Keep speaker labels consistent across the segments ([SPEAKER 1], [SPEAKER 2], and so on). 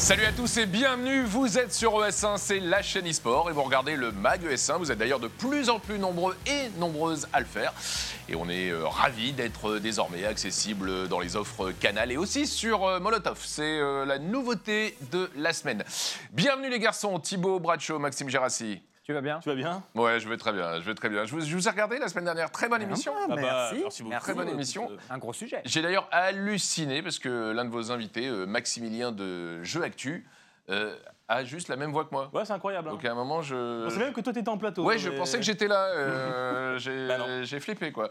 [SPEAKER 1] Salut à tous et bienvenue, vous êtes sur ES1, c'est la chaîne eSport et vous regardez le MAG ES1, vous êtes d'ailleurs de plus en plus nombreux et nombreuses à le faire et on est euh, ravis d'être euh, désormais accessible dans les offres Canal et aussi sur euh, Molotov, c'est la nouveauté de la semaine. Bienvenue les garçons, Thibaut Bracho, Maxime Gérassi.
[SPEAKER 2] Tu vas bien
[SPEAKER 3] Tu vas bien
[SPEAKER 1] Ouais, je vais très bien, je vais très bien. Je vous, je vous ai regardé la semaine dernière, très bonne émission.
[SPEAKER 2] Ah, merci.
[SPEAKER 3] merci beaucoup.
[SPEAKER 1] Très bonne émission.
[SPEAKER 2] Un gros sujet.
[SPEAKER 1] J'ai d'ailleurs halluciné parce que l'un de vos invités, euh, Maximilien de Jeux Actu, euh, a juste la même voix que moi.
[SPEAKER 3] Ouais, c'est incroyable. hein.
[SPEAKER 1] Donc à un moment, je.
[SPEAKER 3] On pensait même que toi, t'étais en plateau.
[SPEAKER 1] Ouais, je pensais que j'étais là. euh, j'ai
[SPEAKER 3] Bah non.
[SPEAKER 1] j'ai flippé, quoi.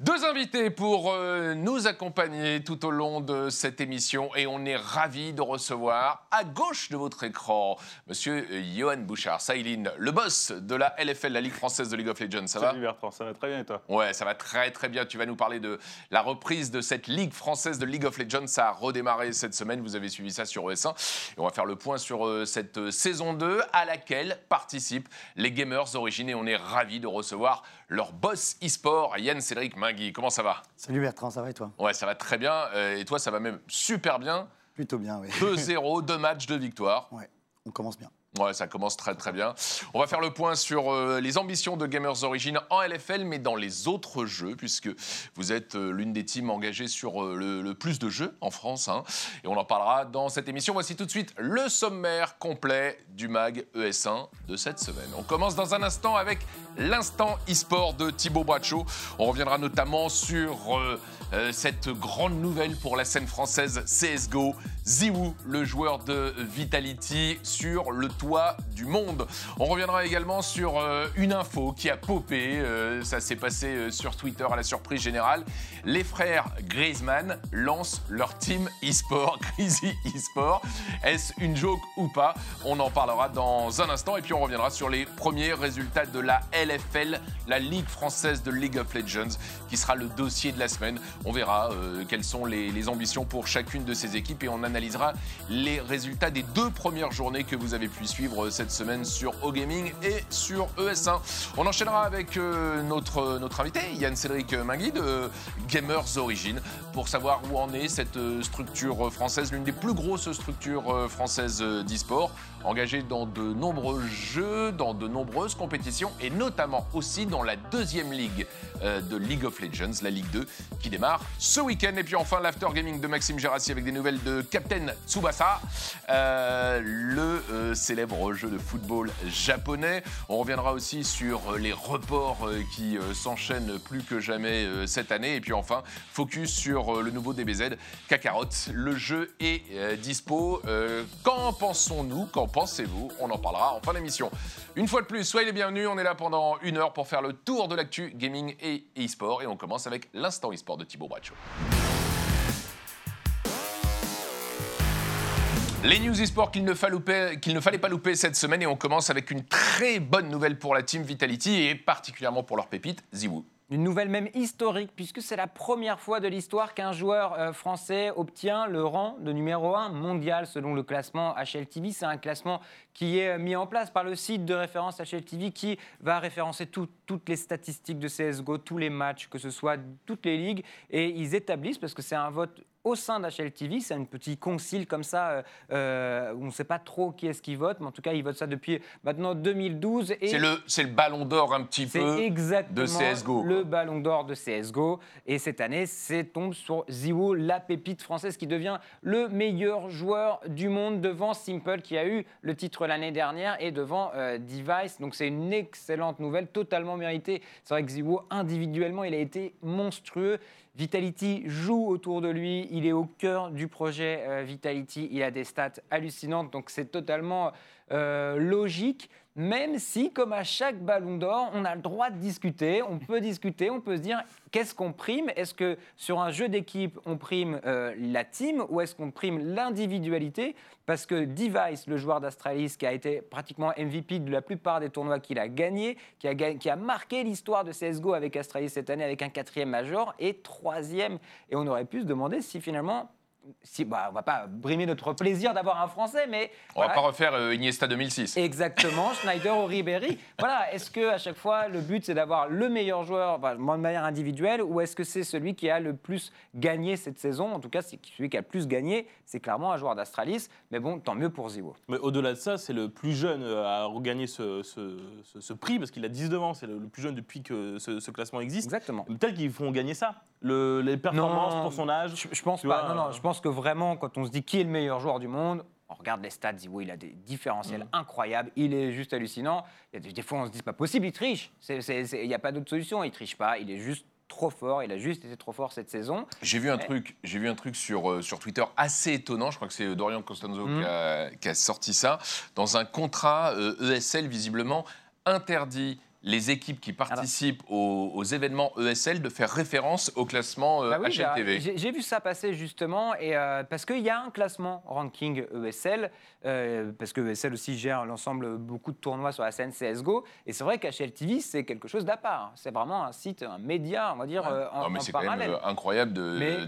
[SPEAKER 1] Deux invités pour euh, nous accompagner tout au long de cette émission et on est ravis de recevoir à gauche de votre écran Monsieur euh, Johan Bouchard, Saïline, le boss de la LFL, la Ligue française de League of Legends. Ça va
[SPEAKER 3] Salut Bertrand, ça va très bien et toi?
[SPEAKER 1] Ouais, ça va très très bien. Tu vas nous parler de la reprise de cette Ligue française de League of Legends. Ça a redémarré cette semaine. Vous avez suivi ça sur ES1. Et on va faire le point sur euh, cette euh, saison 2 à laquelle participent les gamers origines. Et on est ravis de recevoir leur boss e-sport, Yann Cédric Mingui. Comment ça va?
[SPEAKER 4] Salut Bertrand, ça va et toi?
[SPEAKER 1] Ouais, ça va très bien. Euh, et toi, ça va même super bien.
[SPEAKER 4] Plutôt bien, oui.
[SPEAKER 1] 2-0, deux matchs, deux victoires.
[SPEAKER 4] Ouais, on commence bien.
[SPEAKER 1] Ouais, ça commence très très bien. On va faire le point sur euh, les ambitions de Gamers Origin en LFL, mais dans les autres jeux, puisque vous êtes euh, l'une des teams engagées sur euh, le, plus de jeux en France. hein. et on en parlera dans cette émission. Voici tout de suite le sommaire complet du MAG ES1 de cette semaine. On commence dans un instant avec l'instant e-sport de Thibaut Bracho. On reviendra notamment sur cette grande nouvelle pour la scène française CSGO. Ziwoo, le joueur de Vitality, sur le toit du monde. On reviendra également sur euh, une info qui a popé. euh, ça s'est passé euh, sur Twitter à la surprise générale. Les frères Griezmann lancent leur team e-sport, Crazy e-sport. Est-ce une joke ou pas? On en parlera dans un instant. Et puis on reviendra sur les premiers résultats de la LFL, la Ligue française de League of Legends, qui sera le dossier de la semaine. On verra euh, quelles sont les, ambitions pour chacune de ces équipes et on analysera les résultats des deux premières journées que vous avez pu suivre cette semaine sur O-Gaming et sur ES1. On enchaînera avec euh, notre, notre invité, Yann Cédric Mingui de Gamers Origin, pour savoir où en est cette euh, structure française, l'une des plus grosses structures euh, françaises euh, d'e-sport, engagée dans de nombreux jeux, dans de nombreuses compétitions et notamment aussi dans la deuxième ligue euh, de League of Legends, la Ligue 2, qui démarre ce week-end. Et puis enfin, l'after gaming de Maxime Gérassi avec des nouvelles de Captain Tsubasa, euh, le euh, célèbre jeu de football japonais. On reviendra aussi sur les reports qui s'enchaînent plus que jamais cette année. Et puis enfin, focus sur le nouveau DBZ Kakarot. Le jeu est dispo. Qu'en pensons-nous? Pensez-vous On en parlera en fin d'émission. Une fois de plus, soyez les bienvenus. On est là pendant une heure pour faire le tour de l'actu gaming et e-sport. Et on commence avec l'instant e-sport de Thibaut Bracho. Les news e-sport qu'il ne, ne fallait pas louper cette semaine et on commence avec une très bonne nouvelle pour la team Vitality et particulièrement pour leur pépite, Ziwoo.
[SPEAKER 2] Une nouvelle même historique, puisque c'est la première fois de l'histoire qu'un joueur euh, français obtient le rang de numéro 1 mondial selon le classement HLTV. C'est un classement qui est euh, mis en place par le site de référence HLTV qui va référencer tout- toutes les statistiques de CSGO, tous les matchs, que ce soit toutes les ligues. Et ils établissent, parce que c'est un vote au sein d'HLTV, c'est un petit concile comme ça, euh, euh, où on ne sait pas trop qui est-ce qui vote, mais en tout cas, ils votent ça depuis maintenant 2012. Et
[SPEAKER 1] C'est le, c'est le ballon d'or un petit peu
[SPEAKER 2] exactement
[SPEAKER 1] de CSGO.
[SPEAKER 2] le ballon d'or de CSGO. Et cette année, c'est tombe sur Ziwo, la pépite française qui devient le meilleur joueur du monde devant Simple qui a eu le titre l'année dernière et devant euh, Device. Donc c'est une excellente nouvelle, totalement méritée. C'est vrai que Ziwo, individuellement, il a été monstrueux. Vitality joue autour de lui, il est au cœur du projet euh, Vitality, il a des stats hallucinantes, donc c'est totalement euh, logique, même si, comme à chaque ballon d'or, on a le droit de discuter, on peut discuter, on peut se dire qu'est-ce qu'on prime? Est-ce que sur un jeu d'équipe, on prime euh, la team ou est-ce qu'on prime l'individualité? Parce que Device, le joueur d'Astralis, qui a été pratiquement MVP de la plupart des tournois qu'il a gagnés, qui a, qui a marqué l'histoire de CSGO avec Astralis cette année avec un quatrième major et troisième. Et on aurait pu se demander si finalement si, bah, on va pas brimer notre plaisir d'avoir un Français, mais
[SPEAKER 1] On
[SPEAKER 2] voilà,
[SPEAKER 1] va pas refaire euh, Iniesta 2006.
[SPEAKER 2] Exactement, Schneider ou Ribéry. Voilà, est-ce que à chaque fois le but c'est d'avoir le meilleur joueur enfin, de manière individuelle ou est-ce que c'est celui qui a le plus gagné cette saison? En tout cas, c'est celui qui a le plus gagné, c'est clairement un joueur d'Astralis. Mais bon, tant mieux pour Ziwo.
[SPEAKER 3] Mais au-delà de ça, c'est le plus jeune euh, à regagner ce, ce- ce- ce prix parce qu'il a 19 ans. C'est le, le plus jeune depuis que ce, ce classement existe.
[SPEAKER 2] Exactement.
[SPEAKER 3] Peut-être qu'ils feront gagner ça. Le- les performances
[SPEAKER 2] Non.
[SPEAKER 3] pour son âge.
[SPEAKER 2] Je, je pense pas.
[SPEAKER 3] vois,
[SPEAKER 2] non, non, je pense que vraiment, quand on se dit qui est le meilleur joueur du monde, on regarde les stats, Ziwo, il a des différentiels
[SPEAKER 3] Mm.
[SPEAKER 2] incroyables, il est juste hallucinant. Il y a des, des fois, on se dit, c'est pas possible, il triche. Il n'y a pas d'autre solution, il triche pas, il est juste trop fort, il a juste été trop fort cette saison.
[SPEAKER 1] J'ai vu un truc, j'ai vu un truc sur, euh, sur Twitter assez étonnant. Je crois que c'est Dorian Costanzo
[SPEAKER 2] Mhm.
[SPEAKER 1] qui, a, qui a sorti ça. Dans un contrat euh, ESL, visiblement, interdit les équipes qui participent aux, aux événements ESL de faire référence au classement euh,
[SPEAKER 2] Bah oui,
[SPEAKER 1] HLTV.
[SPEAKER 2] j'ai vu ça passer justement, et, euh, parce qu'il y a un classement ranking ESL, euh, parce que ESL aussi gère l'ensemble, beaucoup de tournois sur la scène CSGO, et c'est vrai qu'HLTV, c'est quelque chose d'à part. C'est vraiment un site, un média, on va dire, euh, en,
[SPEAKER 1] Non, mais c'est quand même incroyable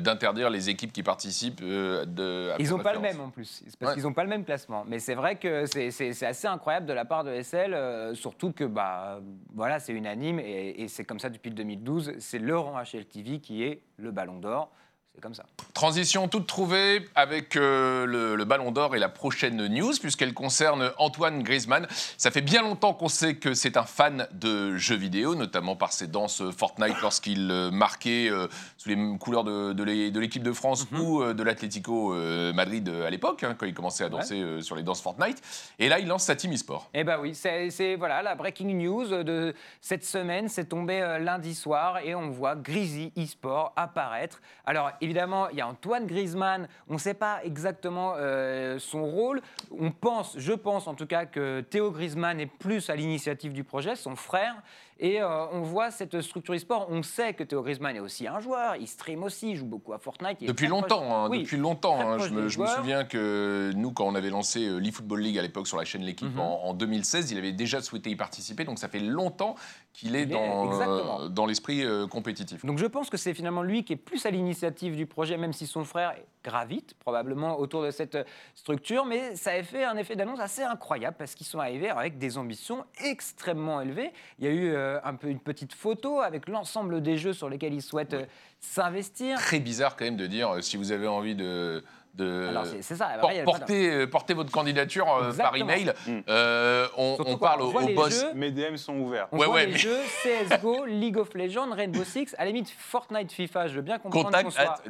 [SPEAKER 1] d'interdire les équipes qui participent de. à
[SPEAKER 2] Ils n'ont pas le même en plus, parce
[SPEAKER 1] Ouais.
[SPEAKER 2] qu'ils n'ont pas le même classement. Mais c'est vrai que c'est- assez incroyable de la part de SL, euh, surtout que bah, voilà, c'est unanime et, c'est comme ça depuis le 2012. C'est rang HLTV qui est le ballon d'or. C'est comme ça.
[SPEAKER 1] Transition toute trouvée avec euh, le, le Ballon d'Or et la prochaine news, puisqu'elle concerne Antoine Griezmann. Ça fait bien longtemps qu'on sait que c'est un fan de jeux vidéo, notamment par ses danses Fortnite lorsqu'il euh, marquait euh, sous les couleurs de, de l'é- de l'équipe de France
[SPEAKER 2] Mhm.
[SPEAKER 1] ou de l'Atlético Madrid à l'époque, hein, quand il commençait à danser sur les danses Fortnite. Et là, il lance sa team e-sport.
[SPEAKER 2] Eh ben oui, c'est voilà la breaking news de cette semaine. C'est tombé lundi soir et on voit Grizzly eSport apparaître. Alors évidemment, il y a Antoine Griezmann. On ne sait pas exactement euh, son rôle. On pense, je pense en tout cas que Théo Griezmann est plus à l'initiative du projet, son frère. Et euh, on voit cette structure e-sport. On sait que Théo Griezmann est aussi un joueur. Il stream aussi, il joue beaucoup à Fortnite. est
[SPEAKER 1] Depuis longtemps, hein,
[SPEAKER 2] Oui,
[SPEAKER 1] depuis longtemps. hein. Je, me, je me souviens que nous, quand on avait lancé euh, l'eFootball League à l'époque sur la chaîne L'équipe
[SPEAKER 2] Mhm.
[SPEAKER 1] en, en 2016, il avait déjà souhaité y participer. Donc ça fait longtemps qu'il est, dans, euh, dans l'esprit euh, compétitif.
[SPEAKER 2] Donc je pense que c'est finalement lui qui est plus à l'initiative du projet, même si son frère gravite probablement autour de cette structure. Mais ça a fait un effet d'annonce assez incroyable parce qu'ils sont arrivés avec des ambitions extrêmement élevées. Il y a eu euh, un peu une petite photo avec l'ensemble des jeux sur lesquels ils souhaitent s'investir.
[SPEAKER 1] Très bizarre quand même de dire si vous avez envie de. De
[SPEAKER 2] Alors c'est c'est ça.
[SPEAKER 1] por-
[SPEAKER 2] après, de-
[SPEAKER 1] porter, euh, porter votre candidature euh, par email.
[SPEAKER 3] Mm.
[SPEAKER 1] Euh, on, parle
[SPEAKER 2] on
[SPEAKER 1] au, boss.
[SPEAKER 2] jeux.
[SPEAKER 3] Mes DM sont ouverts.
[SPEAKER 2] On
[SPEAKER 1] Ouais,
[SPEAKER 2] voit
[SPEAKER 1] ouais,
[SPEAKER 2] les
[SPEAKER 1] mais-
[SPEAKER 2] jeux CSGO, League of Legends, Rainbow Six, à la limite Fortnite, FIFA. Je veux bien comprendre qu'on
[SPEAKER 1] Contact
[SPEAKER 2] soit...
[SPEAKER 1] at.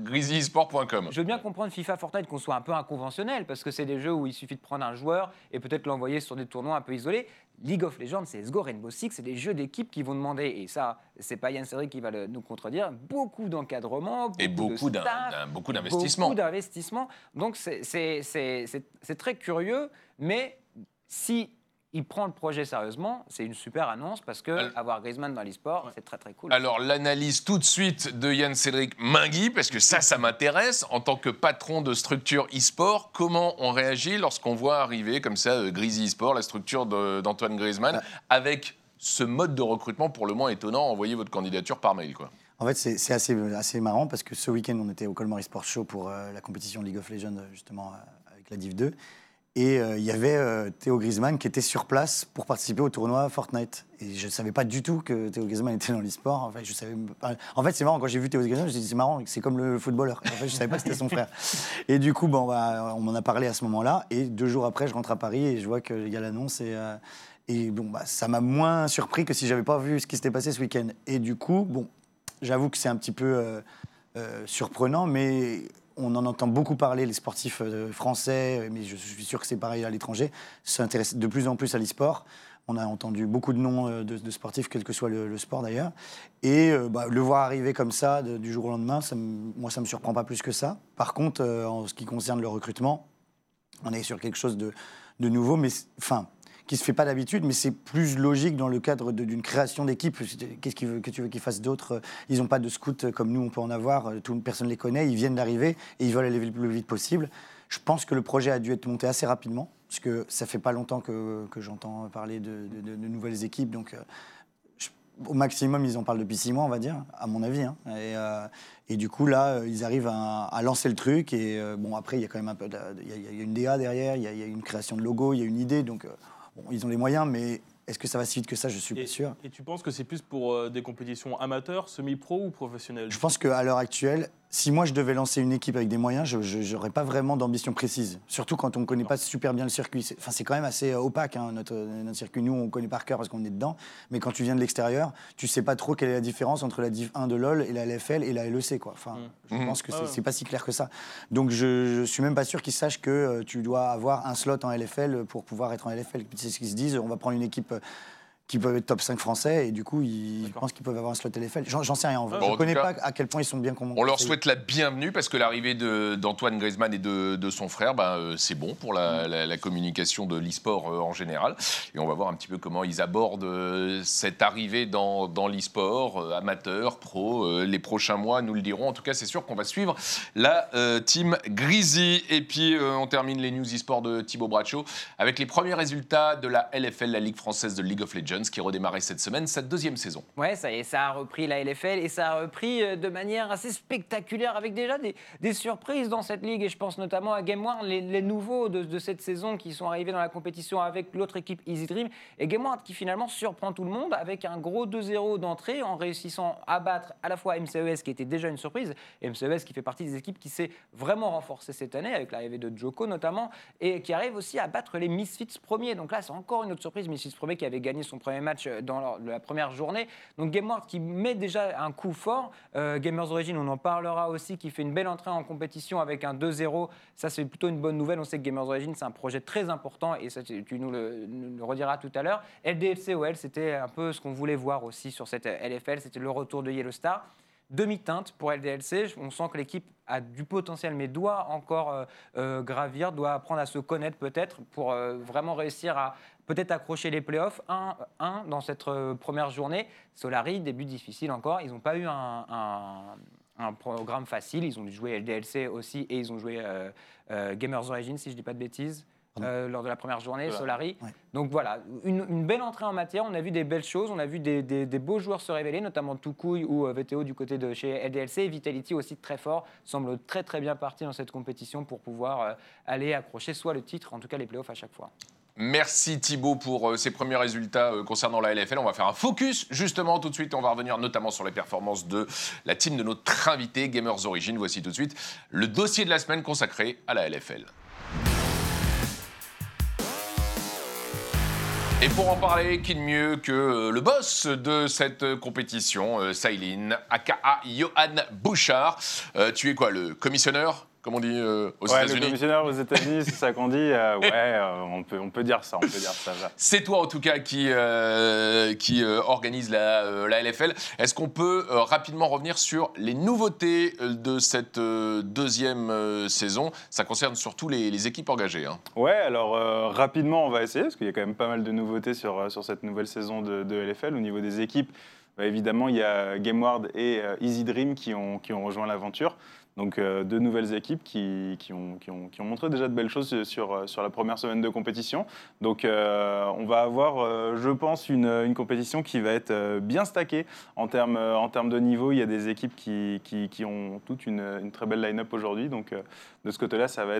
[SPEAKER 2] Je veux bien comprendre FIFA Fortnite qu'on soit un peu inconventionnel parce que c'est des jeux où il suffit de prendre un joueur et peut-être l'envoyer sur des tournois un peu isolés. League of Legends, CSGO, Rainbow Six, c'est des jeux d'équipe qui vont demander, et ça, c'est pas Yann Cédric qui va le- nous contredire, beaucoup d'encadrement,
[SPEAKER 1] Et
[SPEAKER 2] beaucoup, de staff,
[SPEAKER 1] d'investissement.
[SPEAKER 2] Beaucoup d'investissement. Donc c'est très curieux, mais si il prend le projet sérieusement, c'est une super annonce parce que
[SPEAKER 1] Alors-
[SPEAKER 2] avoir Griezmann dans l'e-sport, c'est très très cool.
[SPEAKER 1] Alors l'analyse tout de suite de Yann Cédric Mingui, parce que ça, ça m'intéresse, en tant que patron de structure e-sport, comment on réagit lorsqu'on voit arriver comme ça euh, Grizzly e-sport, la structure d'Antoine Griezmann, avec ce mode de recrutement pour le moins étonnant, envoyer votre candidature par mail. Quoi.
[SPEAKER 4] En fait, c'est assez, assez marrant parce que ce week-end, on était au Colmar Sport Show pour euh, la compétition League of Legends, euh, justement, euh, avec la Div 2. Et euh, il y avait euh, Théo Griezmann qui était sur place pour participer au tournoi Fortnite. Et je ne savais pas du tout que Théo Griezmann était dans l'e-sport. En fait, je savais pas- en fait c'est marrant, quand j'ai vu Théo Griezmann, je me suis dit, c'est marrant, c'est comme le footballeur. En fait, je ne savais pas que c'était son frère. Et du coup, bon, bah, on m'en a parlé à ce moment-là. Et deux jours après, je rentre à Paris et je vois qu'il y a l'annonce. Et, euh, et bon, bah, ça m'a moins surpris que si j'avais pas vu ce qui s'était passé ce week-end. Et du coup, bon, j'avoue que c'est un petit peu surprenant, mais on en entend beaucoup parler, les sportifs euh, français, mais je suis sûr que c'est pareil à l'étranger, s'intéressent de plus en plus à l'e-sport. On a entendu beaucoup de noms euh, de, sportifs, quel que soit le, sport d'ailleurs. Et euh, bah, le voir arriver comme ça, du jour au lendemain, ça moi, ça ne me surprend pas plus que ça. Par contre, euh, en ce qui concerne le recrutement, on est sur quelque chose de, de nouveau, mais enfin, qui se fait pas d'habitude, mais c'est plus logique dans le cadre d'une création d'équipe. Qu'est-ce que tu veux qu'ils fassent d'autre Ils n'ont pas de scouts comme nous, on peut en avoir. euh, Tout, personne les connaît. Ils viennent d'arriver et ils veulent aller le plus vite possible. Je pense que le projet a dû être monté assez rapidement, parce que ça fait pas longtemps que, que j'entends parler de, de- nouvelles équipes. Donc, euh, au maximum, ils en parlent depuis six mois, on va dire, à mon avis. hein. Et, euh, et du coup, là, ils arrivent à, lancer le truc. Et bon, après, il y a quand même un peu. Il y a- une DA derrière, il y, a- une création de logo, il y a une idée. Donc, bon, ils ont les moyens, mais est-ce que ça va si vite que ça? Je suis
[SPEAKER 3] Et,
[SPEAKER 4] pas sûr.
[SPEAKER 3] et tu penses que c'est plus pour euh, des compétitions amateurs, semi-pro ou professionnelles?
[SPEAKER 4] Je pense qu'à l'heure actuelle, si moi je devais lancer une équipe avec des moyens, je n'aurais pas vraiment d'ambition précise. Surtout quand on ne connaît pas super bien le circuit. C'est enfin, c'est quand même assez euh, opaque, hein, notre, notre circuit. Nous, on connaît par cœur parce qu'on est dedans. Mais quand tu viens de l'extérieur, tu sais pas trop quelle est la différence entre la Div 1 de LoL et la LFL et la LEC. Quoi. Enfin, Je
[SPEAKER 1] Mhm.
[SPEAKER 4] pense que c'est
[SPEAKER 3] Ah ouais.
[SPEAKER 4] c'est pas si clair que ça. Donc je, je suis même pas sûr qu'ils sachent que euh, tu dois avoir un slot en LFL pour pouvoir être en LFL. C'est ce qu'ils se disent. On va prendre une équipe. euh, qui peuvent être top 5 français et du coup ils
[SPEAKER 3] D'accord.
[SPEAKER 4] pensent qu'ils peuvent avoir un slot LFL. J'en sais rien en vrai.
[SPEAKER 1] Bon,
[SPEAKER 4] je
[SPEAKER 1] tout
[SPEAKER 4] connais
[SPEAKER 1] cas,
[SPEAKER 4] pas à quel point ils sont bien con-
[SPEAKER 1] On leur souhaite la bienvenue parce que l'arrivée d'Antoine Griezmann et de, de son frère, ben, euh, c'est bon pour la, la- la communication de l'e-sport euh, en général. Et on va voir un petit peu comment ils abordent euh, cette arrivée dans, dans l'e-sport, amateur, pro. les prochains mois nous le diront. En tout cas, c'est sûr qu'on va suivre la team Greasy. Et puis, on termine les news e-sport de Thibaut Braccio avec les premiers résultats de la LFL, la Ligue française de League of Legends, qui redémarrait cette semaine, sa deuxième saison.
[SPEAKER 2] Ouais, ça y ça a repris la LFL et ça a repris euh, de manière assez spectaculaire avec déjà des, surprises dans cette ligue. Et je pense notamment à Game One, les, nouveaux de, de cette saison qui sont arrivés dans la compétition avec l'autre équipe Easy Dream. Et Game One qui finalement surprend tout le monde avec un gros 2-0 d'entrée en réussissant à battre à la fois MCES qui était déjà une surprise, et MCES qui fait partie des équipes qui s'est vraiment renforcée cette année avec l'arrivée de Joko notamment, et qui arrive aussi à battre les Misfits premiers. Donc là, c'est encore une autre surprise. Misfits premier qui avait gagné son premier match euh, dans la première journée. Donc GameWorld qui met déjà un coup fort. Euh, Gamers Origin, on en parlera aussi, qui fait une belle entrée en compétition avec un 2-0. Ça, c'est plutôt une bonne nouvelle. On sait que Gamers Origin, c'est un projet très important et ça, tu nous le, rediras tout à l'heure. LDLC OL, c'était un peu ce qu'on voulait voir aussi sur cette euh, LFL. C'était le retour de Yellow Star demi-teinte pour LDLC. On sent que l'équipe a du potentiel, mais doit encore euh, euh, gravir, doit apprendre à se connaître peut-être pour euh, vraiment réussir à peut-être accrocher les playoffs. Un, un dans cette euh, première journée. Solari, début difficile encore. Ils n'ont pas eu un, un- un programme facile. Ils ont dû jouer LDLC aussi et ils ont joué euh, euh, Gamers Origin, si je ne dis pas de bêtises. euh, lors de la première journée,
[SPEAKER 3] Voilà.
[SPEAKER 2] Solari.
[SPEAKER 4] Ouais.
[SPEAKER 2] Donc voilà, une, une belle entrée en matière. On a vu des belles choses, on a vu des, des- des beaux joueurs se révéler, notamment Toucouille ou euh, VTO du côté de chez LDLC. Et Vitality aussi très fort, semble très très bien parti dans cette compétition pour pouvoir euh, aller accrocher soit le titre, en tout cas les playoffs à chaque fois.
[SPEAKER 1] Merci Thibaut pour euh, ces premiers résultats euh, concernant la LFL. On va faire un focus justement tout de suite. On va revenir notamment sur les performances de la team de notre invité Gamers Origin. Voici tout de suite le dossier de la semaine consacré à la LFL. Et pour en parler, qui de mieux que euh, le boss de cette compétition, Sailin, aka Johan Bouchard. Tu es quoi, le commissionneur, comme on dit euh, aux
[SPEAKER 5] Ouais, le
[SPEAKER 1] États-Unis
[SPEAKER 5] commissionnaire aux États-Unis, c'est ça qu'on dit. euh, ouais, euh, on, peut, on peut dire ça, on peut dire ça.
[SPEAKER 1] C'est toi en tout cas qui, euh, qui organise la, la LFL. Est-ce qu'on peut rapidement revenir sur les nouveautés de cette deuxième saison? Ça concerne surtout les, les équipes engagées. hein.
[SPEAKER 5] Ouais, alors rapidement, on va essayer, parce qu'il y a quand même pas mal de nouveautés sur, sur cette nouvelle saison de, de LFL. Au niveau des équipes, bah, évidemment, il y a GameWard et Easy Dream qui ont, qui ont rejoint l'aventure. Donc euh, deux nouvelles équipes qui, qui, ont, qui, ont, qui ont montré déjà de belles choses sur, euh, sur la première semaine de compétition. Donc euh, on va avoir, je pense, une, une compétition qui va être bien stackée en termes, en termes de niveau. Il y a des équipes qui, ont toute une, une très belle line-up aujourd'hui. Donc de ce côté-là, ça, va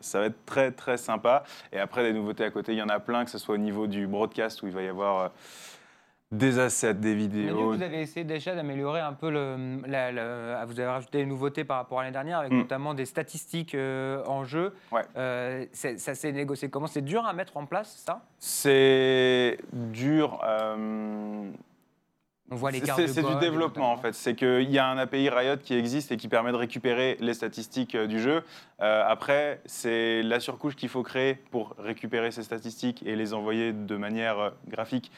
[SPEAKER 5] ça va être très très sympa. Et après, des nouveautés à côté, il y en a plein, que ce soit au niveau du broadcast où il va y avoir... des assets, des vidéos,
[SPEAKER 2] vous avez essayé déjà d'améliorer un peu le, la- la- vous avez rajouté des nouveautés par rapport à l'année dernière, avec
[SPEAKER 5] Mm.
[SPEAKER 2] notamment des statistiques euh, en jeu.
[SPEAKER 5] Ouais.
[SPEAKER 2] Euh, ça s'est négocié comment? C'est dur à mettre en place, ça?
[SPEAKER 5] C'est dur. euh,
[SPEAKER 2] On voit les
[SPEAKER 5] c'est- du développement en fait. C'est qu'il y a un API Riot qui existe et qui permet de récupérer les statistiques du jeu. Euh, après, c'est la surcouche qu'il faut créer pour récupérer ces statistiques et les envoyer de manière graphique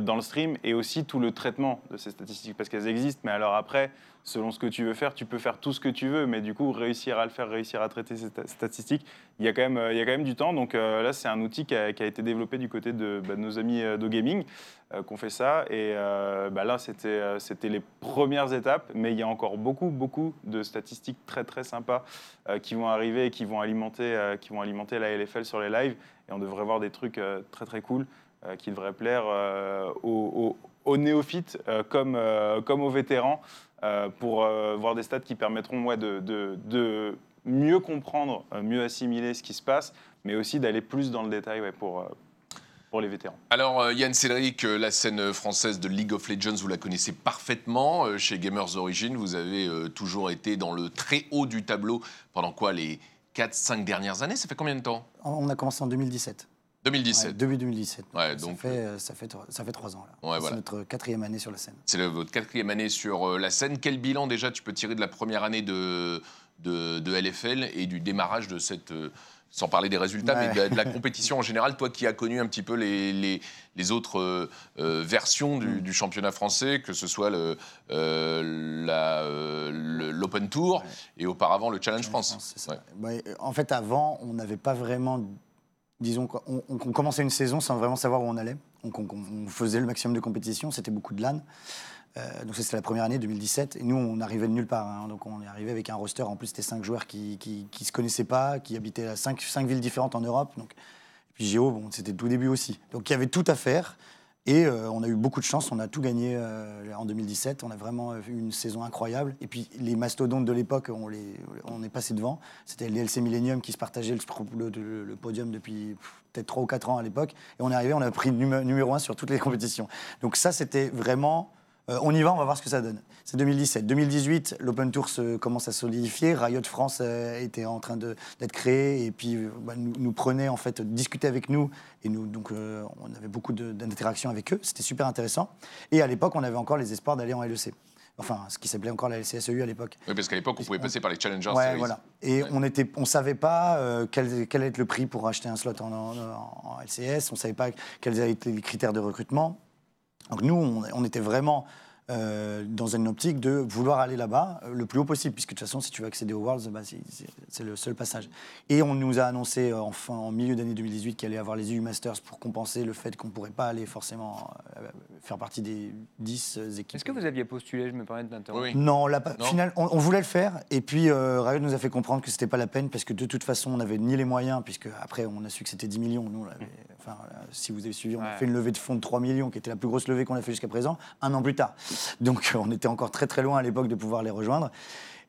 [SPEAKER 5] dans le stream et aussi tout le traitement de ces statistiques parce qu'elles existent. Mais alors après, selon ce que tu veux faire, tu peux faire tout ce que tu veux, mais du coup, réussir à le faire, réussir à traiter ces sta- statistiques, il y a quand même, euh, il y a quand même du temps. Donc euh, là, c'est un outil qui a, été développé du côté de, bah, de nos amis euh, d'OGaming euh, qu'on fait ça. Et euh, bah, là, c'était euh, c'était les premières étapes, mais il y a encore beaucoup, beaucoup de statistiques très, très sympas euh, qui vont arriver et qui vont alimenter, euh, qui vont alimenter la LFL sur les lives. Et on devrait voir des trucs euh, très, très cool euh, qui devraient plaire euh, aux, aux- aux néophytes euh, comme, euh, comme aux vétérans euh, pour euh, voir des stats qui permettront ouais, de, de- de mieux comprendre, euh, mieux assimiler ce qui se passe, mais aussi d'aller plus dans le détail ouais, pour, euh, pour les vétérans.
[SPEAKER 1] Alors, euh, Yann Cédric, euh, la scène française de League of Legends, vous la connaissez parfaitement. Euh, chez Gamers Origin, vous avez euh, toujours été dans le très haut du tableau pendant quoi Les 4-5 dernières années? Ça fait combien de temps?
[SPEAKER 4] On a commencé en 2017.
[SPEAKER 1] 2017.
[SPEAKER 4] Ouais, début 2017.
[SPEAKER 1] Ouais,
[SPEAKER 4] ça,
[SPEAKER 1] donc,
[SPEAKER 4] fait, euh, ça, fait, trois- ça fait trois ans. Là.
[SPEAKER 1] Ouais,
[SPEAKER 4] c'est
[SPEAKER 1] voilà.
[SPEAKER 4] notre quatrième année sur la scène.
[SPEAKER 1] C'est votre quatrième année sur euh, la scène. Quel bilan déjà tu peux tirer de la première année de, de, de LFL et du démarrage de cette... euh, sans parler des résultats, mais de la, de la compétition en général, toi qui as connu un petit peu les, les, les autres euh, euh, versions du,
[SPEAKER 4] Mm.
[SPEAKER 1] du championnat français, que ce soit euh, euh, l'Open Tour et auparavant le Challenge France.
[SPEAKER 4] ça. Euh, en fait, avant, on n'avait pas vraiment. Disons qu'on on, commençait une saison sans vraiment savoir où on allait. Donc, on, faisait le maximum de compétition, c'était beaucoup de LAN. Euh, donc, c'était la première année, 2017. Et nous, on arrivait de nulle part. hein. Donc, on est arrivé avec un roster. En plus, c'était cinq joueurs qui ne qui, se connaissaient pas, qui habitaient cinq villes différentes en Europe. Donc, et puis, Géo, bon, c'était tout début aussi. Donc, il y avait tout à faire. Et euh, on a eu beaucoup de chance, on a tout gagné euh, en 2017. On a vraiment eu une saison incroyable. Et puis les mastodontes de l'époque, on, est passé devant. C'était les LC Millennium qui se partageaient le, podium depuis peut-être 3 ou 4 ans à l'époque. Et on est arrivé, on a pris numé- numéro 1 sur toutes les compétitions. Donc ça, c'était vraiment. Euh, on y va, on va voir ce que ça donne. C'est 2017. 2018, l'Open Tour se commence à solidifier. Riot France euh, était en train d'être créé et puis euh, bah, nous, nous prenait en fait, discutait avec nous et nous donc euh, on avait beaucoup d'interactions avec eux. C'était super intéressant. Et à l'époque, on avait encore les espoirs d'aller en LEC. Enfin, ce qui s'appelait encore la LCSEU à l'époque.
[SPEAKER 1] Oui, parce qu'à l'époque, on pouvait
[SPEAKER 4] On-
[SPEAKER 1] passer par les Challengers
[SPEAKER 4] Ouais,
[SPEAKER 1] Series.
[SPEAKER 4] voilà. Et
[SPEAKER 1] Ouais.
[SPEAKER 4] on on savait pas euh, quel, quel allait être le prix pour acheter un slot en, en- en LCS. On savait pas quels allaient être les critères de recrutement. Donc nous, on, était vraiment euh, dans une optique de vouloir aller là-bas euh, le plus haut possible, puisque de toute façon, si tu veux accéder aux Worlds, bah, c'est- le seul passage. Et on nous a annoncé euh, en, fin- en milieu d'année 2018 qu'il allait y avoir les EU Masters pour compenser le fait qu'on ne pourrait pas aller forcément euh, faire partie des 10 équipes.
[SPEAKER 2] Est-ce que vous aviez postulé Je me permets
[SPEAKER 1] oui.
[SPEAKER 4] Non, la
[SPEAKER 1] Non.
[SPEAKER 4] final- on, on voulait le faire et puis euh, Riot nous a fait comprendre que c'était pas la peine parce que de toute façon on n'avait ni les moyens puisque après on a su que c'était 10 millions. Nous, on enfin, si vous avez suivi, on a fait une levée de fonds de 3 millions qui était la plus grosse levée qu'on a fait jusqu'à présent, un an plus tard. Donc on était encore très très loin à l'époque de pouvoir les rejoindre.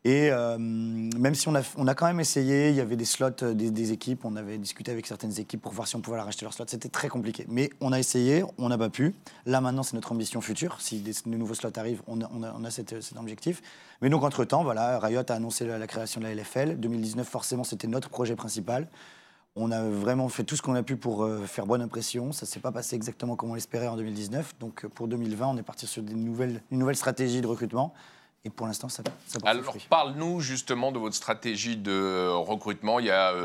[SPEAKER 4] Et euh, même si on a, on a quand même essayé, il y avait des slots euh, des, équipes, on avait discuté avec certaines équipes pour voir si on pouvait leur racheter leurs slots. C'était très compliqué. Mais on a essayé, on n'a pas pu. Là maintenant, c'est notre ambition future. Si des, de nouveaux slots arrivent, on a, on a- cet objectif. Mais donc entre-temps, voilà, Riot a annoncé la, la création de la LFL. 2019, forcément, c'était notre projet principal. On a vraiment fait tout ce qu'on a pu pour euh, faire bonne impression. Ça ne s'est pas passé exactement comme on l'espérait en 2019. Donc euh, pour 2020, on est parti sur des nouvelles, une nouvelle stratégie de recrutement. Et pour l'instant, ça, ça porte
[SPEAKER 1] Alors, parle-nous justement de votre stratégie de euh, recrutement. Il y a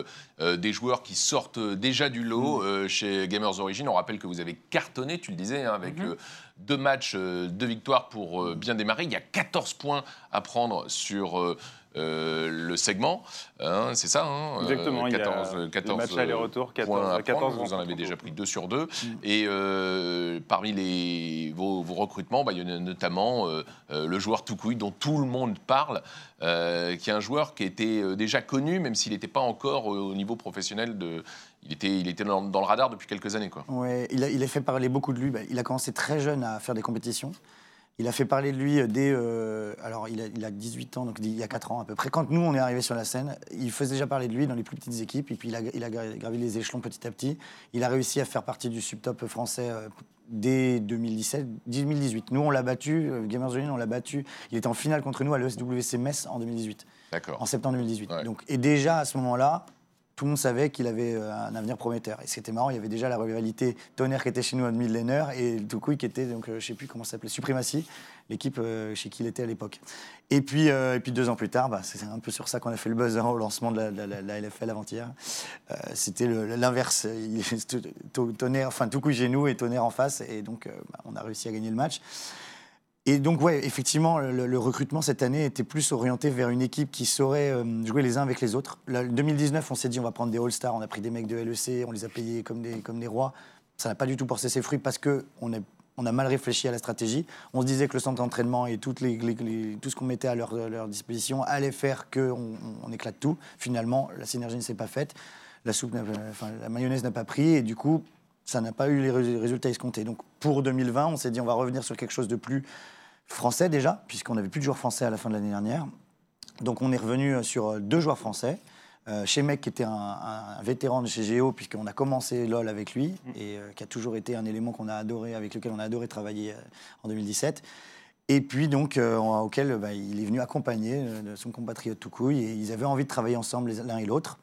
[SPEAKER 1] euh, des joueurs qui sortent déjà du lot euh, chez Gamers Origin. On rappelle que vous avez cartonné, tu le disais, hein, avec euh, deux matchs, deux victoires pour bien démarrer. Il y a 14 points à prendre sur euh, euh, le segment. Hein, c'est ça hein, euh,
[SPEAKER 5] Exactement, il y a
[SPEAKER 1] 14,
[SPEAKER 5] le
[SPEAKER 1] 14
[SPEAKER 5] match aller-retour, 14
[SPEAKER 1] points à
[SPEAKER 5] 14
[SPEAKER 1] prendre. Vous en avez déjà pris deux sur deux. Et euh, parmi les, vos, vos recrutements, bah, il y en a notamment euh, euh, le joueur Toucouille dont tout le monde parle, euh, qui est un joueur qui était euh, déjà connu, même s'il n'était pas encore euh, au niveau professionnel. De, il, était, il était dans, dans le radar depuis quelques années. Quoi.
[SPEAKER 4] Ouais, il a, il a fait parler beaucoup de lui. Bah, il a commencé très jeune à faire des compétitions. Il a fait parler de lui dès. euh, alors, il a, il a 18 ans, donc il y a 4 ans à peu près. Quand nous, on est arrivé sur la scène, il faisait déjà parler de lui dans les plus petites équipes. Et puis, il a, il a gra- gravi les échelons petit à petit. Il a réussi à faire partie du subtop français euh, dès 2017, 2018. Nous, on l'a battu, euh, Gamers Union, on l'a battu. Il était en finale contre nous à l'ESWC Metz en 2018
[SPEAKER 1] D'accord.
[SPEAKER 4] en septembre 2018.
[SPEAKER 1] Ouais.
[SPEAKER 4] Donc, et déjà à ce moment-là, tout le monde savait qu'il avait euh, un avenir prometteur. Et c'était marrant, il y avait déjà la rivalité Tonnerre qui était chez nous en mid-laner et Toukoui qui était, donc, euh, je sais plus comment ça s'appelait, Supremacy, l'équipe euh, chez qui il était à l'époque. Et puis, et puis deux ans plus tard, bah, c'est un peu sur ça qu'on a fait le buzz hein, au lancement de la, LFL avant-hier. C'était l'inverse. Tonnerre, enfin chez nous et Tonnerre en face. Et donc, bah, on a réussi à gagner le match. Et donc, ouais, effectivement, le, recrutement cette année était plus orienté vers une équipe qui saurait euh, jouer les uns avec les autres. Le 2019, on s'est dit, on va prendre des All-Stars, on a pris des mecs de LEC, on les a payés comme des, comme des rois. Ça n'a pas du tout porté ses fruits parce qu'on on a mal réfléchi à la stratégie. On se disait que le centre d'entraînement et tout ce qu'on mettait à leur, leur disposition allait faire qu'on on, on éclate tout. Finalement, la synergie ne s'est pas faite, la, mayonnaise n'a pas pris et du coup, ça n'a pas eu les rés- résultats escomptés. Donc pour 2020, on s'est dit on va revenir sur quelque chose de plus français déjà, puisqu'on n'avait plus de joueurs français à la fin de l'année dernière. Donc on est revenu euh, sur euh, deux joueurs français. Euh, chez Mec, qui était un, vétéran de chez Géo, puisqu'on a commencé LoL avec lui, et euh, qui a toujours été un élément qu'on a adoré, avec lequel on a adoré travailler euh, en 2017. Et puis donc, auquel bah, il est venu accompagner de son compatriote Toukouille, et ils avaient envie de travailler ensemble les- l'un et l'autre.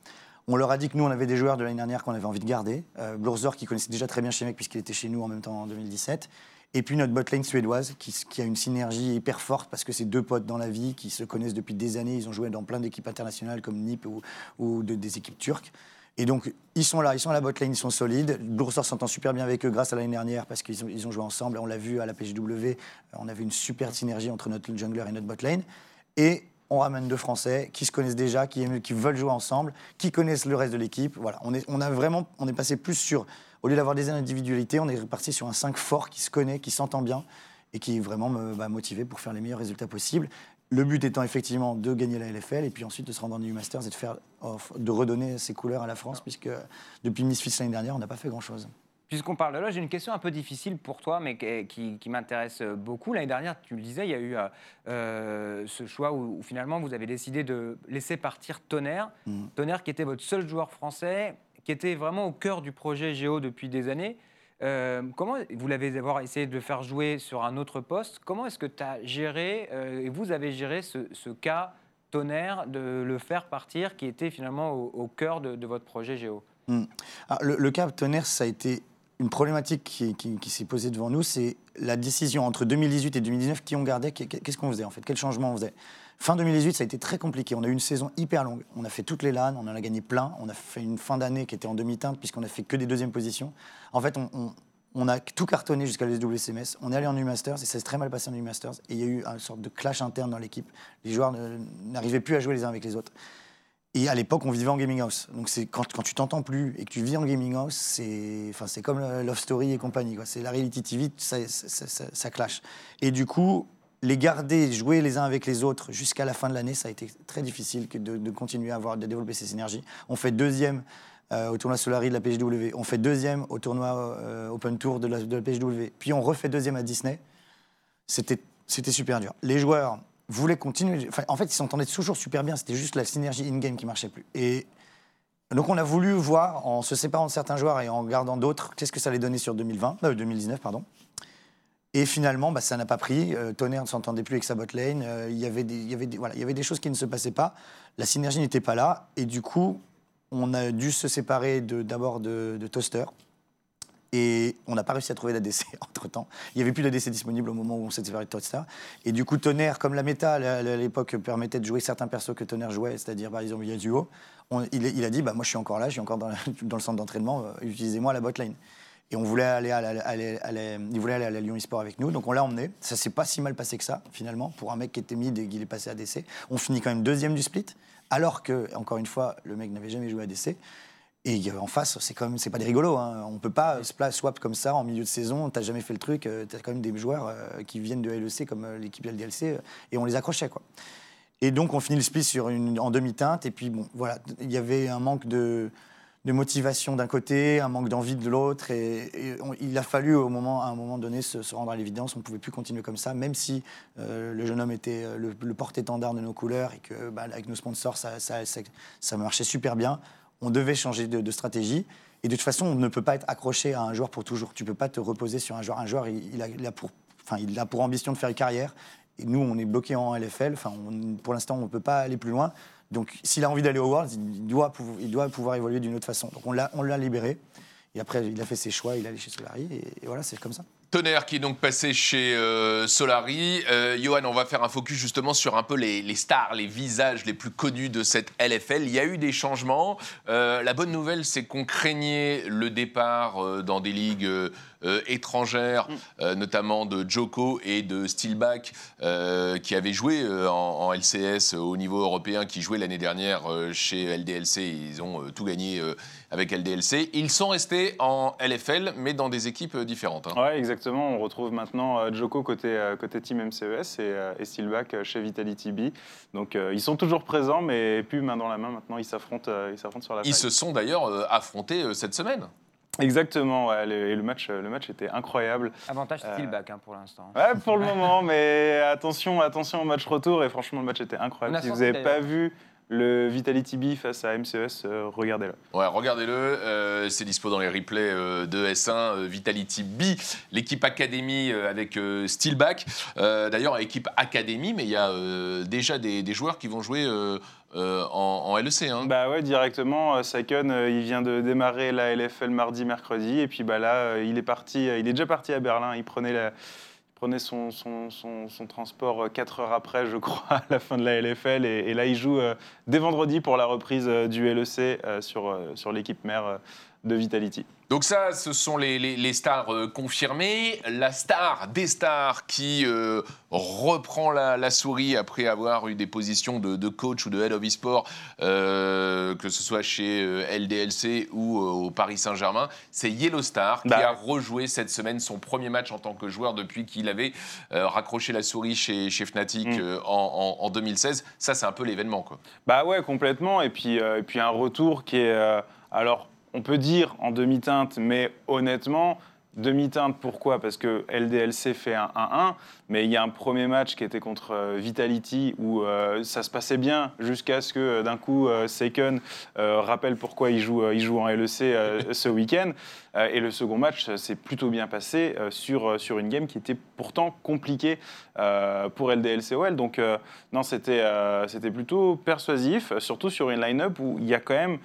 [SPEAKER 4] On leur a dit que nous, on avait des joueurs de l'année dernière qu'on avait envie de garder. Euh, qui connaissait déjà très bien chez Mec, puisqu'il était chez nous en même temps en 2017. Et puis notre botlane suédoise, qui, a une synergie hyper forte, parce que c'est deux potes dans la vie, qui se connaissent depuis des années. Ils ont joué dans plein d'équipes internationales comme NIP ou, ou de- des équipes turques. Et donc, ils sont là, ils sont à la botlane, ils sont solides. Blurzor s'entend super bien avec eux grâce à l'année dernière, parce qu'ils ont, ils ont joué ensemble. On l'a vu à la PGW, on avait une super synergie entre notre jungler et notre botlane. Et on ramène deux Français qui se connaissent déjà, qui, aiment- qui veulent jouer ensemble, qui connaissent le reste de l'équipe. Voilà, on est, on a vraiment, on est passé plus sur, au lieu d'avoir des individualités, on est reparti sur un 5 fort qui se connaît, qui s'entend bien et qui est vraiment me- bah, motivé pour faire les meilleurs résultats possibles. Le but étant effectivement de gagner la LFL et puis ensuite de se rendre en EU Masters et de, faire, de redonner ses couleurs à la France, puisque depuis Misfits l'année dernière, on n'a pas fait grand-chose.
[SPEAKER 2] Puisqu'on parle de là, j'ai une question un peu difficile pour toi, mais qui, qui- qui m'intéresse beaucoup. L'année dernière, tu le disais, il y a eu euh, euh, ce choix où, où finalement vous avez décidé de laisser partir Tonnerre.
[SPEAKER 4] Mhm.
[SPEAKER 2] Tonnerre qui était votre seul joueur français, qui était vraiment au cœur du projet Géo depuis des années. Euh, comment vous l'avez d'abord essayé de le faire jouer sur un autre poste? Comment est-ce que tu as géré euh, et vous avez géré ce, ce cas Tonnerre de le faire partir, qui était finalement au, au cœur de, de votre projet Géo?
[SPEAKER 4] Ah, le, le cas Tonnerre, ça a été une problématique qui, s'est posée devant nous, c'est la décision entre 2018 et 2019, qui on gardait, qu'est- qu'est-ce qu'on faisait en fait, quel changement on faisait? Fin 2018, ça a été très compliqué. On a eu une saison hyper longue. On a fait toutes les LAN, on en a gagné plein. On a fait une fin d'année qui était en demi-teinte, puisqu'on a fait que des deuxièmes positions. En fait, on, a tout cartonné jusqu'à l'SWCMS. On est allé en U-Masters et ça s'est très mal passé en U-Masters. Et il y a eu une sorte de clash interne dans l'équipe. Les joueurs n'arrivaient plus à jouer les uns avec les autres. Et à l'époque, on vivait en gaming house. Donc c'est quand, tu t'entends plus et que tu vis en gaming house, c'est enfin c'est comme Love Story et compagnie. C'est la reality TV, ça, clash. Et du coup, les garder, jouer les uns avec les autres jusqu'à la fin de l'année, ça a été très difficile de, continuer à avoir, de développer ces synergies. On fait deuxième euh, au tournoi Solari de la PGW. On fait deuxième au tournoi euh, Open Tour de la, de. Puis on refait deuxième à Disney. C'était c'était super dur. Les joueurs voulaient continuer. En fait, ils s'entendaient toujours super bien. C'était juste la synergie in-game qui marchait plus. Et donc, on a voulu voir, en se séparant de certains joueurs et en gardant d'autres, qu'est-ce que ça allait donner sur 2020, euh, 2019, pardon. Et finalement, bah, ça n'a pas pris. Euh, Tonnerre ne s'entendait plus avec sa botlane. Euh, il y avait des- voilà, il y avait des choses qui ne se passaient pas. La synergie n'était pas là. Et du coup, on a dû se séparer d'abord de Toaster. Et on n'a pas réussi à trouver d'ADC entre-temps. Il n'y avait plus d'ADC disponible au moment où on s'est séparé de Toaster. Et du coup, Tonnerre, comme la méta à l'époque permettait de jouer certains persos que Tonnerre jouait, c'est-à-dire par exemple Yasuo, on- il, a dit bah, Moi, je suis encore là, je suis encore dans, le centre d'entraînement, euh, utilisez-moi la botlane. Et on voulait aller à il voulait aller à la Lyon eSport avec nous, donc on l'a emmené. Ça s'est pas si mal passé que ça, finalement, pour un mec qui était mid et qui est passé à DC. On finit quand même deuxième du split, alors que, encore une fois, le mec n'avait jamais joué à DC. Et avait en face, c'est quand pas des rigolos. Hein. On peut pas splash swap comme ça en milieu de saison. T'as jamais fait le truc. euh, T'as quand même des joueurs euh, qui viennent de LEC comme euh, l'équipe LDLC euh, et on les accrochait quoi. Et donc on finit le split en demi-teinte. Et puis voilà, il y avait un manque de, motivation d'un côté, un manque d'envie de l'autre. Et, il a fallu au moment, à un moment donné se, rendre à l'évidence. On ne pouvait plus continuer comme ça, même si euh, le jeune homme était euh, le, porte-étendard de nos couleurs et que bah, avec nos sponsors, ça marchait super bien. On devait changer de, stratégie. Et de toute façon, on ne peut pas être accroché à un joueur pour toujours. Tu peux pas te reposer sur un joueur. Un joueur, il, il a, pour, enfin, il a pour ambition de faire une carrière. Et nous, on est bloqué en LFL. Enfin, pour l'instant, on ne peut pas aller plus loin. Donc, s'il a envie d'aller au Worlds, il doit, pouvoir, il doit pouvoir évoluer d'une autre façon. Donc, on l'a, libéré. Et après, il a fait ses choix. Il est allé chez Solari. Et voilà, c'est comme ça.
[SPEAKER 1] Tonnerre qui est donc passé chez euh, Solari. Euh, Johan, on va faire un focus justement sur un peu les, stars, les visages les plus connus de cette LFL. Il y a eu des changements. Euh, la bonne nouvelle, c'est qu'on craignait le départ dans des ligues euh, étrangères, euh, notamment de Joko et de Steelback, euh, qui avaient joué en, en LCS au niveau européen, qui jouaient l'année dernière chez LDLC. Ils ont tout gagné avec LDLC. Ils sont restés en LFL, mais dans des équipes différentes. hein.
[SPEAKER 5] Ouais, exactement. On retrouve maintenant Joko côté, côté Team MCES et, et Steelback chez Vitality B. Donc ils sont toujours présents, mais plus main dans la main. Maintenant, ils s'affrontent, ils s'affrontent sur la
[SPEAKER 1] Ils se sont d'ailleurs affrontés cette semaine.
[SPEAKER 5] Exactement, ouais, le- et le match, le match était incroyable.
[SPEAKER 2] Avantage
[SPEAKER 5] Euh,
[SPEAKER 2] Steelback hein, pour l'instant.
[SPEAKER 5] Ouais, pour le moment, mais attention, attention au match retour. Et franchement, le match était incroyable. Si vous n'avez pas vu le Vitality B face à MCES, euh, regardez-le.
[SPEAKER 1] Ouais, regardez-le, euh, c'est dispo dans les replays euh, de S1, euh, Vitality B, l'équipe Academy euh, avec euh, Steelback. Euh, D'ailleurs, équipe Academy, mais il y a euh, déjà des, des joueurs qui vont jouer euh, en, LEC. Hein.
[SPEAKER 5] Bah ouais, directement. euh, Saken, euh, il vient de démarrer la LFL mardi, mercredi. Et puis bah là, il est parti. il est déjà parti à Berlin. Il prenait il prenait son, son, son- transport 4 heures après, je crois, à la fin de la LFL. Et, et là, il joue dès vendredi pour la reprise du LEC sur, sur l'équipe mère de Vitality.
[SPEAKER 1] Donc ça, ce sont les, les- les stars euh, confirmées. La star des stars qui euh, reprend la, la souris après avoir eu des positions de, de coach ou de head of e-sport, euh, que ce soit chez LDLC ou au Paris Saint-Germain, c'est Yellow Star qui
[SPEAKER 5] Bah.
[SPEAKER 1] a rejoué cette semaine son premier match en tant que joueur depuis qu'il avait raccroché la souris chez, chez Fnatic
[SPEAKER 5] Mm.
[SPEAKER 1] en, en- en 2016. Ça, c'est un peu l'événement. quoi.
[SPEAKER 5] Bah ouais, complètement. Et puis, et puis un retour qui est, alors, on peut dire en demi-teinte, mais honnêtement, demi-teinte, pourquoi? Parce que LDLC fait un 1-1, mais il y a un premier match qui était contre euh, Vitality où euh, ça se passait bien jusqu'à ce que euh, d'un coup Seiken rappelle pourquoi il joue, il joue en LEC ce week-end. Et le second match s'est plutôt bien passé sur, sur une game qui était pourtant compliquée pour LDLCOL. Donc, non, c'était c'était plutôt persuasif, surtout sur une line-up où il y a quand même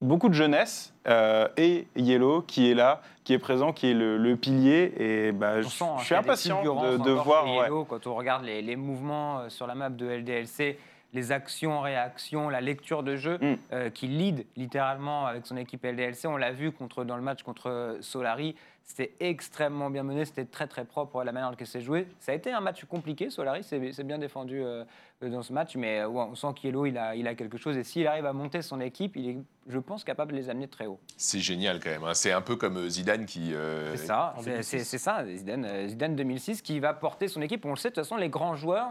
[SPEAKER 5] beaucoup de jeunesse euh, et Yellow qui est là, qui est présent, qui est le, le pilier. Et bah, je,
[SPEAKER 2] sent, hein,
[SPEAKER 5] je suis impatient de, voir. ouais.
[SPEAKER 2] Quand on regarde les, les mouvements euh, sur la map de LDLC, les actions, réactions, la lecture de jeu,
[SPEAKER 5] Mm.
[SPEAKER 2] euh, qui lead littéralement avec son équipe LDLC. On l'a vu contre, dans le match contre Solari. C'était extrêmement bien mené, c'était très très propre la manière dont c'est joué. Ça a été un match compliqué, Solari s'est bien défendu euh, dans ce match, mais euh, ouais, on sent qu'Yellow il a, il a quelque chose. Et s'il arrive à monter son équipe, il est, je pense, capable de les amener très haut.
[SPEAKER 1] C'est génial quand même. hein. C'est un peu comme euh, Zidane qui... euh,
[SPEAKER 2] C'est ça, c'est
[SPEAKER 3] 2006.
[SPEAKER 2] c'est- c'est ça, Zidane, Zidane 2006 qui va porter son équipe. On le sait, de toute façon, les grands joueurs,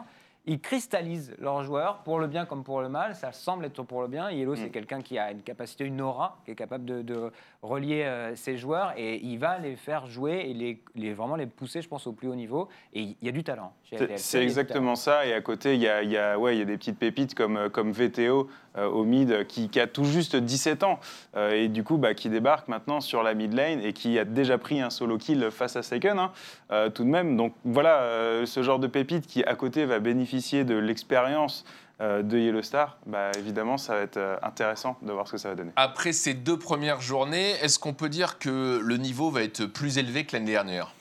[SPEAKER 2] ils cristallisent leurs joueurs pour le bien comme pour le mal. Ça semble être pour le bien. Yellow, c'est
[SPEAKER 5] Mm.
[SPEAKER 2] quelqu'un qui a une capacité, une aura, qui est capable de, de relier euh, ses joueurs et il va les faire jouer et les, les- vraiment les pousser, je pense, au plus haut niveau. Et il y a du talent. chez
[SPEAKER 5] C'est- exactement ça. Et à côté, il y a, y a- ouais, il y a des petites pépites comme, euh, comme VTO euh, au mid euh, qui, qui a tout juste 17 ans euh, et du coup bah, qui débarque maintenant sur la mid lane et qui a déjà pris un solo kill face à Seiken hein, euh, tout de même. Donc voilà, euh, ce genre de pépite qui à côté va bénéficier de l'expérience euh, de Yellow Star, bah, évidemment ça va être euh, intéressant de voir ce que ça va donner.
[SPEAKER 1] Après ces deux premières journées, est-ce qu'on peut dire que le niveau va être plus élevé que l'année dernière?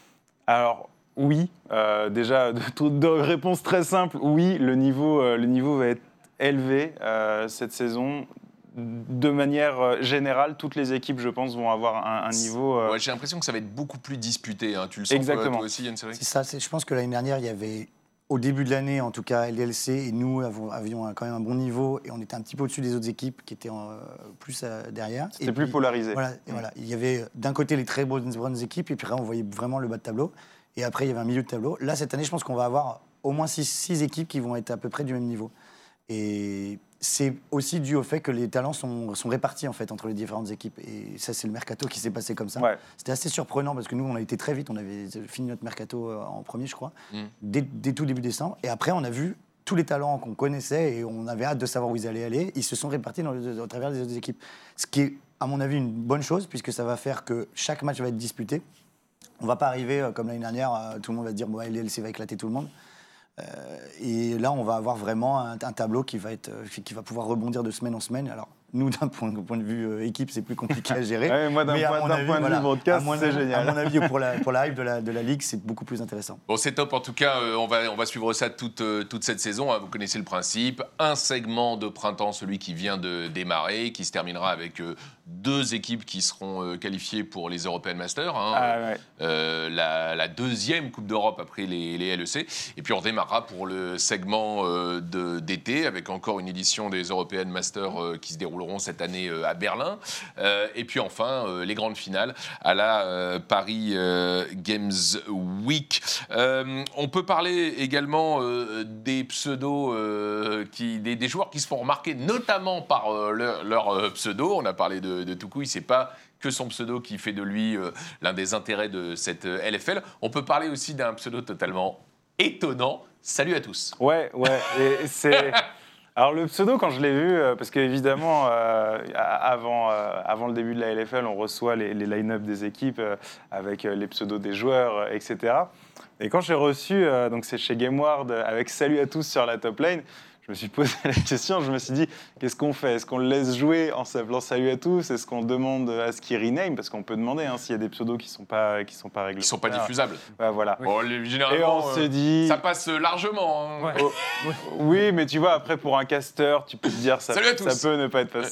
[SPEAKER 5] Alors oui, euh, déjà de, tout- de réponse très simple, oui, le niveau, euh, le niveau va être élevé euh, cette saison. De manière euh, générale, toutes les équipes, je pense, vont avoir un, un niveau. euh,
[SPEAKER 1] Ouais, J'ai l'impression que ça va être beaucoup plus disputé. hein. Tu le sens
[SPEAKER 5] Exactement.
[SPEAKER 1] toi aussi, Yann
[SPEAKER 4] C'est ça, je pense que l'année dernière, il y avait, au début de l'année en tout cas, LDLC et nous avons- avions quand même un bon niveau et on était un petit peu au-dessus des autres équipes qui étaient euh, plus euh, derrière.
[SPEAKER 5] C'était plus
[SPEAKER 4] puis,
[SPEAKER 5] polarisé.
[SPEAKER 4] Voilà, et voilà. Il y avait d'un côté les très bonnes, bonnes équipes et puis après on voyait vraiment le bas de tableau. Et après il y avait un milieu de tableau. Là cette année, je pense qu'on va avoir au moins six, six équipes qui vont être à peu près du même niveau. Et c'est aussi dû au fait que les talents sont, sont répartis en fait entre les différentes équipes. Et ça, c'est le mercato qui s'est passé comme ça.
[SPEAKER 5] Ouais.
[SPEAKER 4] C'était assez surprenant parce que nous, on a été très vite. On avait fini notre mercato euh, en premier, je crois,
[SPEAKER 1] Mm.
[SPEAKER 4] dès, dès tout début décembre. Et après, on a vu tous les talents qu'on connaissait et on avait hâte de savoir où ils allaient aller. Ils se sont répartis dans le- au travers des autres équipes. Ce qui est, à mon avis, une bonne chose puisque ça va faire que chaque match va être disputé. On va pas arriver euh, comme l'année dernière, euh, tout le monde va se dire bon, LLC va éclater tout le monde. Euh, et là, on va avoir vraiment un, un tableau qui va, être, euh, qui va pouvoir rebondir de semaine en semaine. Alors, nous, d'un point, point de vue euh, équipe, c'est plus compliqué à gérer.
[SPEAKER 5] Ouais, moi, d'un point, de
[SPEAKER 4] voilà,
[SPEAKER 5] vue
[SPEAKER 4] mon
[SPEAKER 5] c'est
[SPEAKER 4] avis-
[SPEAKER 5] génial.
[SPEAKER 4] À mon avis, pour la, pour la hype de la, de la ligue, c'est beaucoup plus intéressant.
[SPEAKER 1] Bon, c'est top. En tout cas, euh, on, va, on va suivre ça toute, euh, toute cette saison. hein. Vous connaissez le principe. Un segment de printemps, celui qui vient de démarrer, qui se terminera avec euh, deux équipes qui seront euh, qualifiées pour les European Masters. hein.
[SPEAKER 5] Ah, ouais.
[SPEAKER 1] Euh, la, la deuxième Coupe d'Europe après les, les LEC. Et puis on démarrera pour le segment euh, d'été avec encore une édition des European Masters euh, qui se dérouleront cette année à Berlin. Et puis enfin les grandes finales à la Paris Games Week. On peut parler également des pseudos, qui, des, des joueurs qui se font remarquer notamment par leur, leur, pseudo. On a parlé de, de, de Toucouille. C'est pas que son pseudo qui fait de lui euh, l'un des intérêts de cette euh, LFL. On peut parler aussi d'un pseudo totalement étonnant. Salut à tous.
[SPEAKER 5] Ouais, ouais. Et c'est. Alors le pseudo, quand je l'ai vu, euh, parce qu'évidemment, euh, avant, euh, avant le début de la LFL, on reçoit les, les line-up des équipes euh, avec euh, les pseudos des joueurs, euh, etc. Et quand j'ai reçu, euh, donc c'est chez GameWard, euh, avec Salut à tous sur la top lane, je me suis posé la question, je me suis dit, qu'est-ce qu'on fait? Est-ce qu'on le laisse jouer en s'appelant Salut à tous? Est-ce qu'on demande à ce qu'il rename? Parce qu'on peut demander hein, s'il y a des pseudos qui ne sont pas, qui sont pas
[SPEAKER 1] Ils
[SPEAKER 5] réglementaires.
[SPEAKER 1] sont pas diffusables.
[SPEAKER 5] Ouais, voilà.
[SPEAKER 1] Bon, les-
[SPEAKER 5] Et
[SPEAKER 1] généralement,
[SPEAKER 5] on
[SPEAKER 1] euh,
[SPEAKER 5] se dit...
[SPEAKER 1] ça passe largement. hein.
[SPEAKER 2] Ouais.
[SPEAKER 5] Oh, Oui, mais tu vois, après, pour un caster, tu peux te dire ça,
[SPEAKER 1] Salut à tous.
[SPEAKER 5] ça peut ne pas être, pas,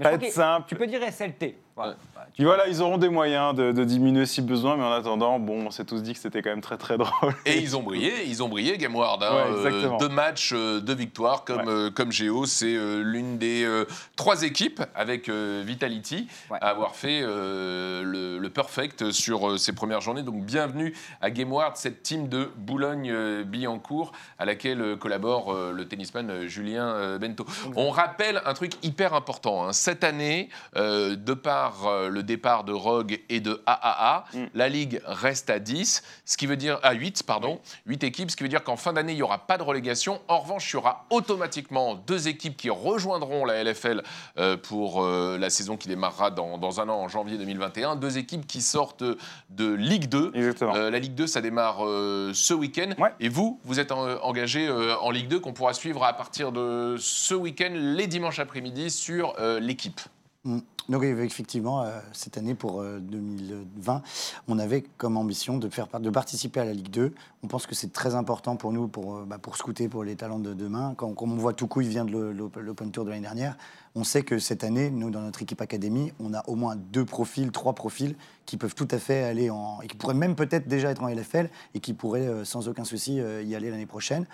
[SPEAKER 5] pas être simple.
[SPEAKER 2] Tu peux dire SLT. Voilà. Bah, tu-
[SPEAKER 5] Puis voilà, ils auront des moyens de, de diminuer si besoin, mais en attendant, bon, on s'est tous dit que c'était quand même très très drôle.
[SPEAKER 1] Et ils ont brillé, ils ont brillé, GameWard. Hein,
[SPEAKER 5] Ouais,
[SPEAKER 1] euh,
[SPEAKER 5] exactement.
[SPEAKER 1] deux matchs, euh, deux victoires, comme,
[SPEAKER 5] Ouais.
[SPEAKER 1] euh, comme Géo. C'est euh, l'une des euh, trois équipes avec euh, Vitality
[SPEAKER 2] Ouais.
[SPEAKER 1] à avoir fait euh, le, le perfect sur euh, ces premières journées. Donc bienvenue à GameWard, cette team de Boulogne-Billancourt à laquelle collabore euh, le tennisman Julien euh, Bento. On rappelle un truc hyper important. hein. Cette année, euh, de par euh, le départ de Rogue et de AAA,
[SPEAKER 5] Mm.
[SPEAKER 1] la ligue reste à 10, ce qui veut dire à 8, pardon, 8 équipes, ce qui veut dire qu'en fin d'année, il n'y aura pas de relégation. En revanche, il y aura automatiquement deux équipes qui rejoindront la LFL euh, pour euh, la saison qui démarrera dans, dans un an, en janvier 2021. Deux équipes qui sortent de Ligue 2.
[SPEAKER 5] Exactement.
[SPEAKER 1] Euh, la Ligue 2, ça démarre euh, ce week-end.
[SPEAKER 5] Ouais.
[SPEAKER 1] Et vous, vous êtes en- engagé euh, en Ligue 2 qu'on pourra suivre à partir de ce week-end, les dimanches après-midi, sur euh, l'équipe.
[SPEAKER 4] Mm. Donc effectivement, euh, cette année pour euh, 2020, on avait comme ambition de, faire, de participer à la Ligue 2. On pense que c'est très important pour nous, pour, euh, bah, pour scouter pour les talents de demain. Quand, comme on voit Toukou, il vient de l'O- l'O- l'Open Tour de l'année dernière. On sait que cette année, nous, dans notre équipe académie, on a au moins deux profils, trois profils qui peuvent tout à fait aller en... et qui pourraient même peut-être déjà être en LFL et qui pourraient euh, sans aucun souci euh, y aller l'année prochaine.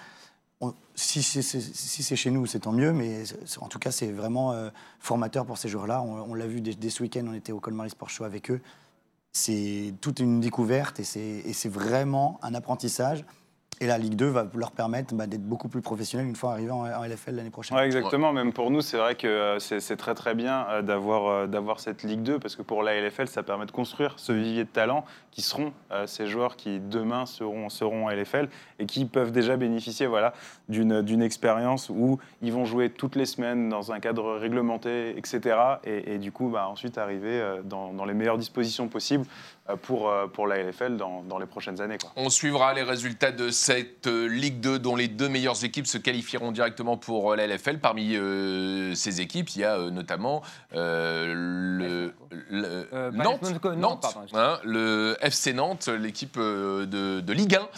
[SPEAKER 4] Si c'est chez nous, c'est tant mieux, mais en tout cas, c'est vraiment euh, formateur pour ces joueurs-là. On, l'a vu dès, ce week-end, on était au Colmar Sport Show avec eux. C'est toute une découverte et c'est vraiment un apprentissage. Et la Ligue 2 va leur permettre bah, d'être beaucoup plus professionnels une fois arrivés en, en LFL l'année prochaine.
[SPEAKER 5] Ouais, exactement. Même pour nous, c'est vrai que euh, c'est très très bien euh, d'avoir euh, d'avoir cette Ligue 2 parce que pour la LFL, ça permet de construire ce vivier de talents qui seront euh, ces joueurs qui demain seront seront en LFL et qui peuvent déjà bénéficier voilà d'une d'une expérience où ils vont jouer toutes les semaines dans un cadre réglementé, etc. Et, et du coup, bah, ensuite arriver euh, dans, dans les meilleures dispositions possibles euh, pour euh, pour la LFL dans, dans les prochaines années. Quoi.
[SPEAKER 1] On suivra les résultats de cette euh, Ligue 2 dont les deux meilleures équipes se qualifieront directement pour euh, la LFL. Parmi euh, ces équipes, il y a euh, notamment euh, le,
[SPEAKER 2] Euh,
[SPEAKER 1] Nantes,
[SPEAKER 2] Nantes, Nantes,
[SPEAKER 1] Nantes,
[SPEAKER 2] pardon, excusez-moi.
[SPEAKER 1] hein, le FC Nantes, l'équipe euh, de, de Ligue 1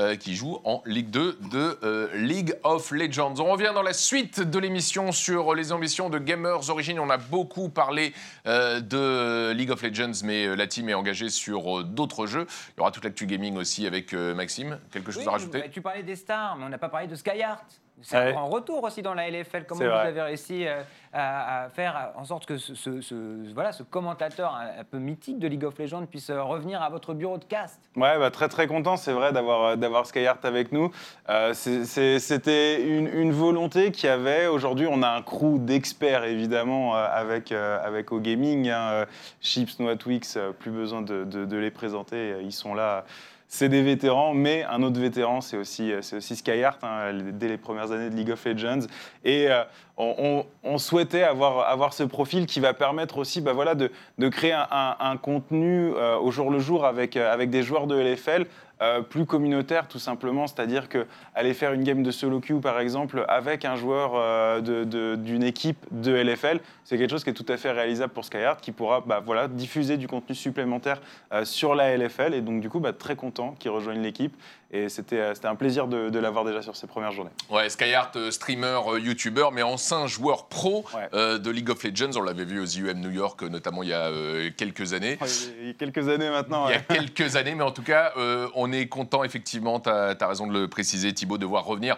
[SPEAKER 1] euh, qui joue en Ligue 2 de euh, League of Legends. On revient dans la suite de l'émission sur les ambitions de Gamers Origin. On a beaucoup parlé euh, de League of Legends, mais euh, la team est engagée sur euh, d'autres jeux. Il y aura toute l'actu gaming aussi avec euh, Maxime. Quelque chose
[SPEAKER 2] Oui,
[SPEAKER 1] à rajouter
[SPEAKER 2] Tu parlais des stars, mais on n'a pas parlé de Skyheart. C'est
[SPEAKER 5] Ouais.
[SPEAKER 2] un grand retour aussi dans la LFL. Comment vous
[SPEAKER 5] vrai.
[SPEAKER 2] avez réussi euh, à, à faire en sorte que ce, ce- ce- voilà, ce commentateur un, peu mythique de League of Legends puisse euh, revenir à votre bureau de cast?
[SPEAKER 5] Ouais, bah, très très content, c'est vrai d'avoir euh, Skyheart avec nous. Euh, C'était une, une volonté qu'il y avait. Aujourd'hui, on a un crew d'experts évidemment avec euh, avec O Gaming, hein, Chips, Noatwix, plus besoin de, de- de les présenter. Ils sont là. C'est des vétérans, mais un autre vétéran, c'est aussi, euh, aussi hein, dès les premières années de League of Legends. Et euh, on, souhaitait avoir, ce profil qui va permettre aussi bah, voilà, de, créer un, contenu euh, au jour le jour avec, avec des joueurs de LFL euh, plus communautaire tout simplement, c'est-à-dire que aller faire une game de solo queue par exemple avec un joueur euh, d'une équipe de LFL, c'est quelque chose qui est tout à fait réalisable pour Skyheart qui pourra bah, diffuser du contenu supplémentaire euh, sur la LFL et donc du coup bah, très content qu'il rejoigne l'équipe et c'était euh, c'était un plaisir de, de l'avoir déjà sur ses premières journées.
[SPEAKER 1] Ouais, Skyheart, euh, streamer, euh, youtubeur, mais ancien joueur pro
[SPEAKER 5] Ouais.
[SPEAKER 1] euh, de League of Legends. On l'avait vu aux IUM New York, notamment il y a euh, quelques années.
[SPEAKER 5] Il y a quelques années maintenant.
[SPEAKER 1] Il y a quelques années, mais en tout cas, euh, on est content, effectivement, tu as, raison de le préciser, Thibaut, de voir revenir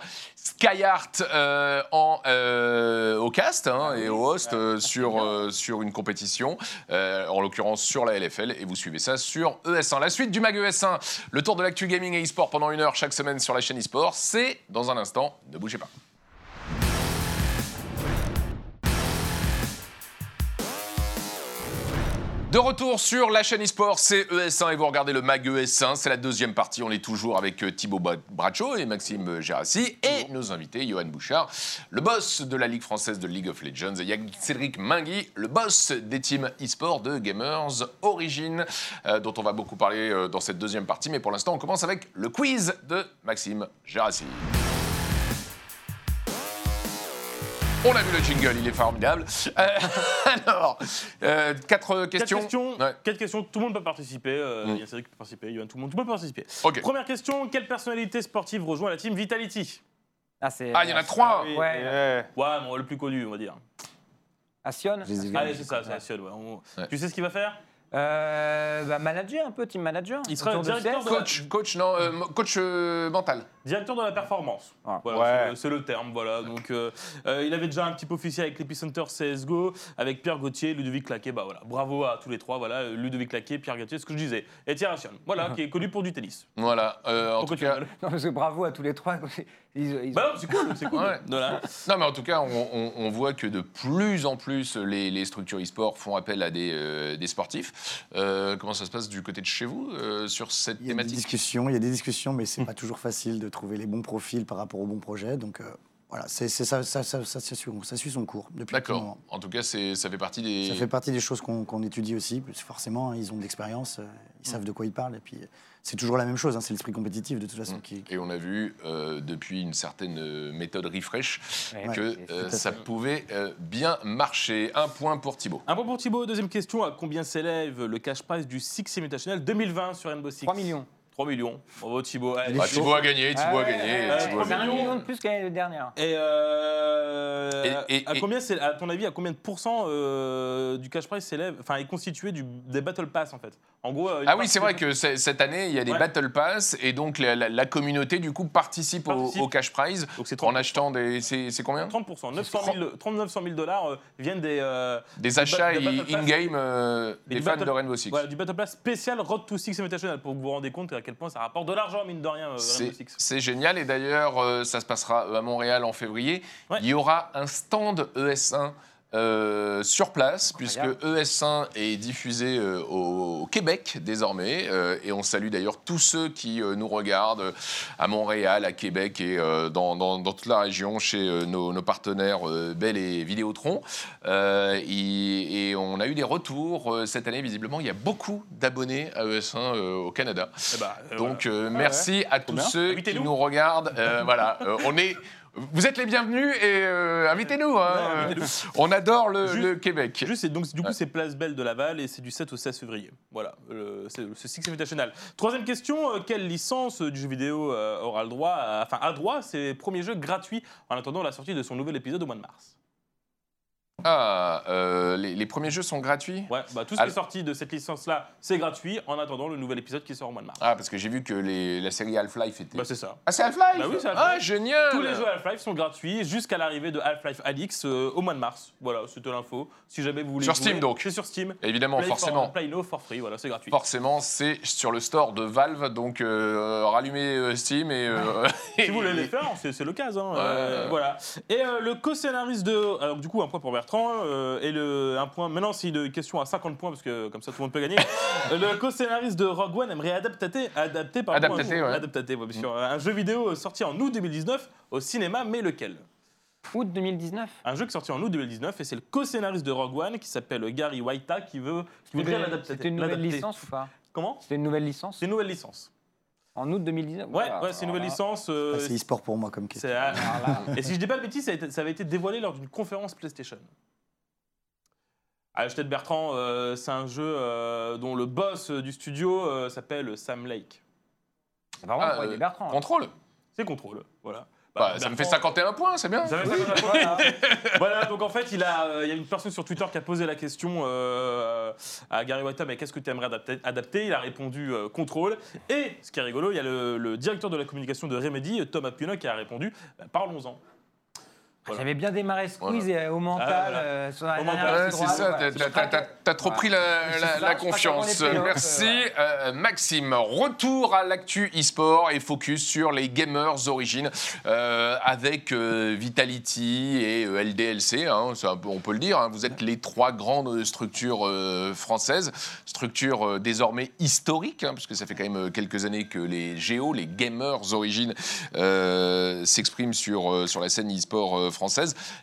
[SPEAKER 1] en, euh, au cast hein, et au host sur, sur une compétition, en l'occurrence sur la LFL, et vous suivez ça sur ES1. La suite du Mag ES1, le tour de l'actu gaming et e-sport une heure chaque semaine sur la chaîne e-sport, c'est dans un instant, ne bougez pas. De retour sur la chaîne eSport, c'est ES1 et vous regardez le MAG ES1. C'est la deuxième partie. On est toujours avec euh, Thibaut Bra- Bracho et Maxime Gérassi et nos invités, Johan Bouchard, le boss de la Ligue française de League of Legends, et Cédric Mingui, le boss des teams eSport de Gamers Origin, euh, dont on va beaucoup parler euh, dans cette deuxième partie. Mais pour l'instant, on commence avec le quiz de Maxime Gérassi. On a vu le jingle, il est formidable. Euh, alors, euh, quatre questions.
[SPEAKER 3] Quatre questions,
[SPEAKER 1] Ouais.
[SPEAKER 3] quatre questions, tout le monde peut participer. euh,
[SPEAKER 1] Mm.
[SPEAKER 3] Il y a Cédric qui peut participer, Yoann, tout le monde, tout le monde peut participer. Première question, quelle personnalité sportive rejoint la team Vitality?
[SPEAKER 2] Ah, c'est.
[SPEAKER 1] Ah, il y en a trois.
[SPEAKER 5] Oui,
[SPEAKER 2] Ouais.
[SPEAKER 5] ouais.
[SPEAKER 3] Ouais, bon, le plus connu, on va dire.
[SPEAKER 2] Assion.
[SPEAKER 3] Allez, c'est ça, c'est la Sion, ouais. On-
[SPEAKER 1] Ouais.
[SPEAKER 3] Tu sais ce qu'il va faire?
[SPEAKER 2] Euh, bah, manager un peu, team manager.
[SPEAKER 3] Il sera
[SPEAKER 2] Autour de
[SPEAKER 3] directeur de-
[SPEAKER 1] Coach, coach, non, euh, mo- coach euh, mental.
[SPEAKER 3] Directeur de la performance.
[SPEAKER 2] Ah.
[SPEAKER 3] Voilà,
[SPEAKER 5] Ouais.
[SPEAKER 3] c'est- c'est le terme, voilà. Donc, euh, euh, il avait déjà un petit peu officié avec l'Epicenter CSGO, avec Pierre Gauthier, Ludovic Claquet. Bah voilà, bravo à tous les trois. Voilà, euh, Ludovic Claquet, Pierre Gauthier, ce que je disais. Et Thierry Ration, voilà, qui est connu pour du tennis.
[SPEAKER 1] Voilà. euh, en
[SPEAKER 3] Pourquoi
[SPEAKER 1] tout
[SPEAKER 3] tu
[SPEAKER 1] cas,
[SPEAKER 3] rigoles?
[SPEAKER 2] Non, parce que bravo à tous les trois. Ils- ils-
[SPEAKER 3] Bah non, c'est cool, c'est cool.
[SPEAKER 1] Ouais.
[SPEAKER 3] Voilà.
[SPEAKER 1] non, mais en tout cas, on, on- on voit que de plus en plus les, les structures e-sport font appel à des, euh, des sportifs. Euh, comment ça se passe du côté de chez vous euh, sur cette
[SPEAKER 4] Il y a des
[SPEAKER 1] thématique?
[SPEAKER 4] discussions, il y a des discussions, mais c'est pas toujours facile de trouver les bons profils par rapport aux bons projets. Donc euh, voilà, c'est c'est ça, ça, ça, ça, ça suit, son cours depuis
[SPEAKER 1] D'accord. En tout cas, c'est- ça fait partie des.
[SPEAKER 4] Ça fait partie des choses qu'on qu'on étudie aussi, parce que forcément, ils ont de l'expérience, ils savent de quoi ils parlent, et puis c'est toujours la même chose, hein, c'est l'esprit compétitif de toute façon.
[SPEAKER 1] Mm.
[SPEAKER 4] Qui,
[SPEAKER 1] Et on a vu euh, depuis une certaine euh, méthode refresh
[SPEAKER 2] Ouais,
[SPEAKER 1] que euh, ça pouvait euh, bien marcher. Un point pour Thibaut.
[SPEAKER 3] Un point pour Thibaut. Deuxième question, à combien s'élève le cash prize du Six Invitational 2020 sur Rainbow Six?
[SPEAKER 2] 3 millions.
[SPEAKER 3] 3 millions. Bravo Thibaut. Allez,
[SPEAKER 1] Ah. Thibaut a gagné, Thibaut a gagné.
[SPEAKER 2] ouais,
[SPEAKER 3] euh,
[SPEAKER 1] Thibaut a
[SPEAKER 2] C'est un
[SPEAKER 1] gagné.
[SPEAKER 2] million de plus que l'année dernière.
[SPEAKER 3] Et, euh,
[SPEAKER 1] Et- et-
[SPEAKER 3] à
[SPEAKER 1] et-
[SPEAKER 3] combien c'est à ton avis à combien de pourcents euh, du cash prize s'élève enfin est constitué du, des battle pass en fait? En gros euh, une
[SPEAKER 1] Ah oui,
[SPEAKER 3] partie
[SPEAKER 1] c'est vrai que c'est- cette année, il y a des
[SPEAKER 3] Ouais.
[SPEAKER 1] Battle Pass et donc la, la- la communauté, du coup, participe, au-
[SPEAKER 3] Participe.
[SPEAKER 1] Au, cash prize
[SPEAKER 3] donc c'est 30
[SPEAKER 1] en achetant des. C'est c'est combien?
[SPEAKER 3] 30%, 900 000, 30 900 000 dollars euh, viennent des, euh,
[SPEAKER 1] Des achats
[SPEAKER 3] ba- des Battle Pass.
[SPEAKER 1] in-game euh,
[SPEAKER 3] Et
[SPEAKER 1] des
[SPEAKER 3] du
[SPEAKER 1] fans
[SPEAKER 3] Battle-
[SPEAKER 1] de Rainbow Six.
[SPEAKER 3] voilà, du Battle Pass spécial Road to Six Invitational pour que vous vous rendez compte à quel point ça rapporte de l'argent, mine de rien, euh, Rainbow
[SPEAKER 1] C'est
[SPEAKER 3] Six.
[SPEAKER 1] c'est génial et d'ailleurs euh, ça se passera à Montréal en février.
[SPEAKER 3] Ouais.
[SPEAKER 1] Il y aura un stand ES1 euh, sur place
[SPEAKER 2] Incroyable.
[SPEAKER 1] puisque ES1 est diffusé euh, au, au Québec désormais euh, et on salue d'ailleurs tous ceux qui nous regardent à Montréal, à Québec et dans, dans- dans toute la région chez nos, nos partenaires Bell et Vidéotron. Et, et on a eu des retours cette année visiblement il y a beaucoup d'abonnés à ES1 euh, au Canada.
[SPEAKER 3] Eh ben,
[SPEAKER 1] Donc
[SPEAKER 3] voilà.
[SPEAKER 1] euh, merci à tous ceux qui nous regardent. Voilà, on est. Vous êtes les bienvenus et euh, invitez-nous. hein.
[SPEAKER 3] Ouais, invitez-nous.
[SPEAKER 1] on adore le,
[SPEAKER 3] Juste-
[SPEAKER 1] le Québec.
[SPEAKER 3] Juste, donc, du coup,
[SPEAKER 1] Ouais.
[SPEAKER 3] c'est Place Belle de Laval et c'est du 7 au 16 février. Voilà, le- c'est ce Six Invitational. Troisième question, euh, quelle licence euh, du jeu vidéo euh, aura le droit, à- enfin, a droit à ses premiers jeux gratuits? En attendant la sortie de son nouvel épisode au mois de mars
[SPEAKER 1] Ah, euh, les, les premiers jeux sont gratuits.
[SPEAKER 3] Ouais, bah, tout ce qui est sorti de cette licence-là, c'est gratuit en attendant le nouvel épisode qui sort au mois de mars.
[SPEAKER 1] Ah, parce que j'ai vu que les- la série Half-Life était.
[SPEAKER 3] Bah, c'est ça.
[SPEAKER 1] ah, c'est Half-Life
[SPEAKER 3] Bah oui, c'est
[SPEAKER 1] Ah,
[SPEAKER 3] Half-Life.
[SPEAKER 1] génial
[SPEAKER 3] Tous les jeux Half-Life sont gratuits jusqu'à l'arrivée de Half-Life Alix euh, au mois de mars. Voilà, c'était l'info. Si jamais vous voulez.
[SPEAKER 1] Sur
[SPEAKER 3] jouer,
[SPEAKER 1] Steam, donc.
[SPEAKER 3] C'est sur Steam.
[SPEAKER 1] Évidemment,
[SPEAKER 3] Play for-
[SPEAKER 1] forcément.
[SPEAKER 3] Play now for free, voilà, c'est gratuit.
[SPEAKER 1] Forcément, c'est sur le store de Valve, donc euh, rallumez euh, Steam et.
[SPEAKER 3] Si vous voulez les faire, c'est l'occasion. hein. Voilà. Et le co-scénariste de. Alors, du coup, un point pour Bertrand. Euh, et le, un point. Maintenant, c'est une question à 50 points, parce que comme ça, tout le monde peut gagner. Le co-scénariste de Rogue One aimerait adapter, adapter, pardon,
[SPEAKER 1] Adaptater,
[SPEAKER 3] un,
[SPEAKER 1] ouais.
[SPEAKER 3] ouais, sûr. un jeu vidéo sorti en août 2019 au cinéma, mais lequel?
[SPEAKER 2] Août 2019.
[SPEAKER 3] Un jeu qui est sorti en août 2019 et c'est le co-scénariste de Rogue One qui s'appelle Gary Waita qui veut qui voudrait l'adapter.
[SPEAKER 2] C'était une nouvelle licence ou pas?
[SPEAKER 3] Comment?
[SPEAKER 2] C'était une nouvelle licence?
[SPEAKER 3] C'est une nouvelle licence.
[SPEAKER 2] En août 2019
[SPEAKER 3] Ouais,
[SPEAKER 2] Voilà,
[SPEAKER 3] ouais, c'est une nouvelle licence. euh,
[SPEAKER 4] Ah, c'est e-sport pour moi comme question.
[SPEAKER 3] c'est- Et si je dis pas de bêtises, ça, a été- ça avait été dévoilé lors d'une conférence PlayStation. L'acheter de Bertrand, euh, c'est un jeu euh, dont le boss du studio euh, s'appelle Sam Lake.
[SPEAKER 2] C'est vraiment
[SPEAKER 1] Ah, euh,
[SPEAKER 2] Bertrand. hein.
[SPEAKER 1] Contrôle.
[SPEAKER 3] C'est contrôle, voilà.
[SPEAKER 1] Bah, ça me fait
[SPEAKER 3] Bertrand-
[SPEAKER 1] 51 points, c'est bien.
[SPEAKER 3] Ça fait 51 points.
[SPEAKER 2] Voilà.
[SPEAKER 3] voilà, donc en fait, il, a, euh, il y a une personne sur Twitter qui a posé la question euh, à Gary Whitta, mais qu'est-ce que tu aimerais adapter, adapter? Il a répondu euh, contrôle. Et ce qui est rigolo, il y a le, le directeur de la communication de Remedy, Tom Appiano, qui a répondu bah, parlons-en. Voilà.
[SPEAKER 2] J'avais bien démarré Squeeze et euh, au mental
[SPEAKER 3] Ah, voilà.
[SPEAKER 2] euh, sur la
[SPEAKER 3] Au
[SPEAKER 2] dernière
[SPEAKER 3] mental,
[SPEAKER 2] ligne
[SPEAKER 1] c'est ça, t'as- trop pris la,
[SPEAKER 2] ça,
[SPEAKER 1] confiance.
[SPEAKER 2] playoffs,
[SPEAKER 1] Merci
[SPEAKER 2] euh,
[SPEAKER 1] euh, Maxime. Retour à l'actu e-sport et focus sur les gamers origines euh, avec euh, Vitality et euh, LDLC, hein, peu- on peut le dire. hein. vous êtes les trois grandes structures euh, françaises, structures euh, désormais historiques, hein, puisque ça fait quand même euh, quelques années que les géos, les gamers origines euh, s'expriment sur, euh, sur la scène e-sport euh,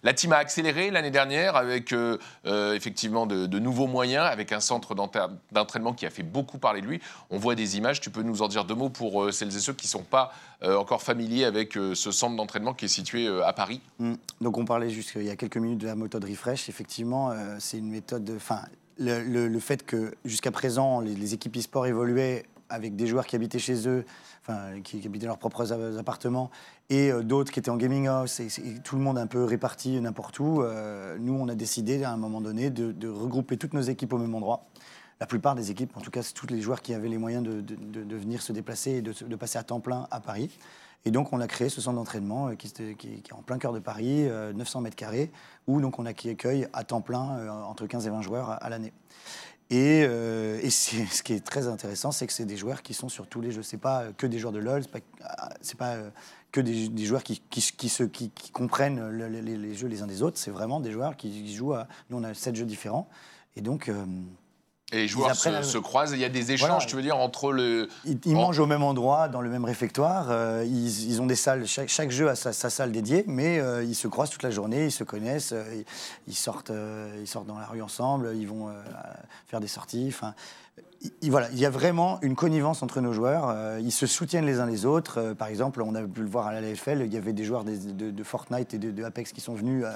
[SPEAKER 1] La team a accéléré l'année dernière avec euh, euh, effectivement de, nouveaux moyens, avec un centre d'entra- d'entraînement qui a fait beaucoup parler de lui. On voit des images, tu peux nous en dire deux mots pour euh, celles et ceux qui ne sont pas encore familiers avec ce centre d'entraînement qui est situé à Paris.
[SPEAKER 4] Mm. Donc on parlait juste il y a quelques minutes de la méthode refresh. Effectivement, c'est une méthode. de- Enfin, le, le- le fait que jusqu'à présent les, les équipes e-sport évoluaient avec des joueurs qui habitaient chez eux, qui, habitaient leurs propres appartements, et euh, d'autres qui étaient en gaming house, et, tout le monde un peu réparti n'importe où. euh, nous, on a décidé à un moment donné de, regrouper toutes nos équipes au même endroit. La plupart des équipes, en tout cas, tous les joueurs qui avaient les moyens de, venir se déplacer et de, se- de passer à temps plein à Paris. Et donc, on a créé ce centre d'entraînement euh, qui, est en plein cœur de Paris, euh, 900 mètres carrés, où donc on accueille à temps plein entre 15 et 20 joueurs à l'année. Et, euh, ce qui est très intéressant, c'est que c'est des joueurs qui sont sur tous les jeux. C'est pas euh, que des joueurs de LoL, c'est pas, ah, pas euh, que des, joueurs qui, comprennent le- le- les, jeux les uns des autres. C'est vraiment des joueurs qui, jouent à. Nous, on a sept jeux différents. Et donc,
[SPEAKER 1] Et les joueurs se, se croisent. Il y a des échanges,
[SPEAKER 4] Voilà.
[SPEAKER 1] tu veux dire, entre le.
[SPEAKER 4] Ils, ils mangent au même endroit, dans le même réfectoire. euh, ils, ils ont des salles, chaque, chaque jeu a sa, sa salle dédiée, mais euh, ils se croisent toute la journée, ils se connaissent, euh, ils, sortent, ils sortent dans la rue ensemble, ils vont faire des sorties. Enfin, il- il- voilà, il y a vraiment une connivence entre nos joueurs. euh, ils se soutiennent les uns les autres. Euh, par exemple, on a pu le voir à la LFL, il y avait des joueurs de, de Fortnite et de, de Apex qui sont venus euh,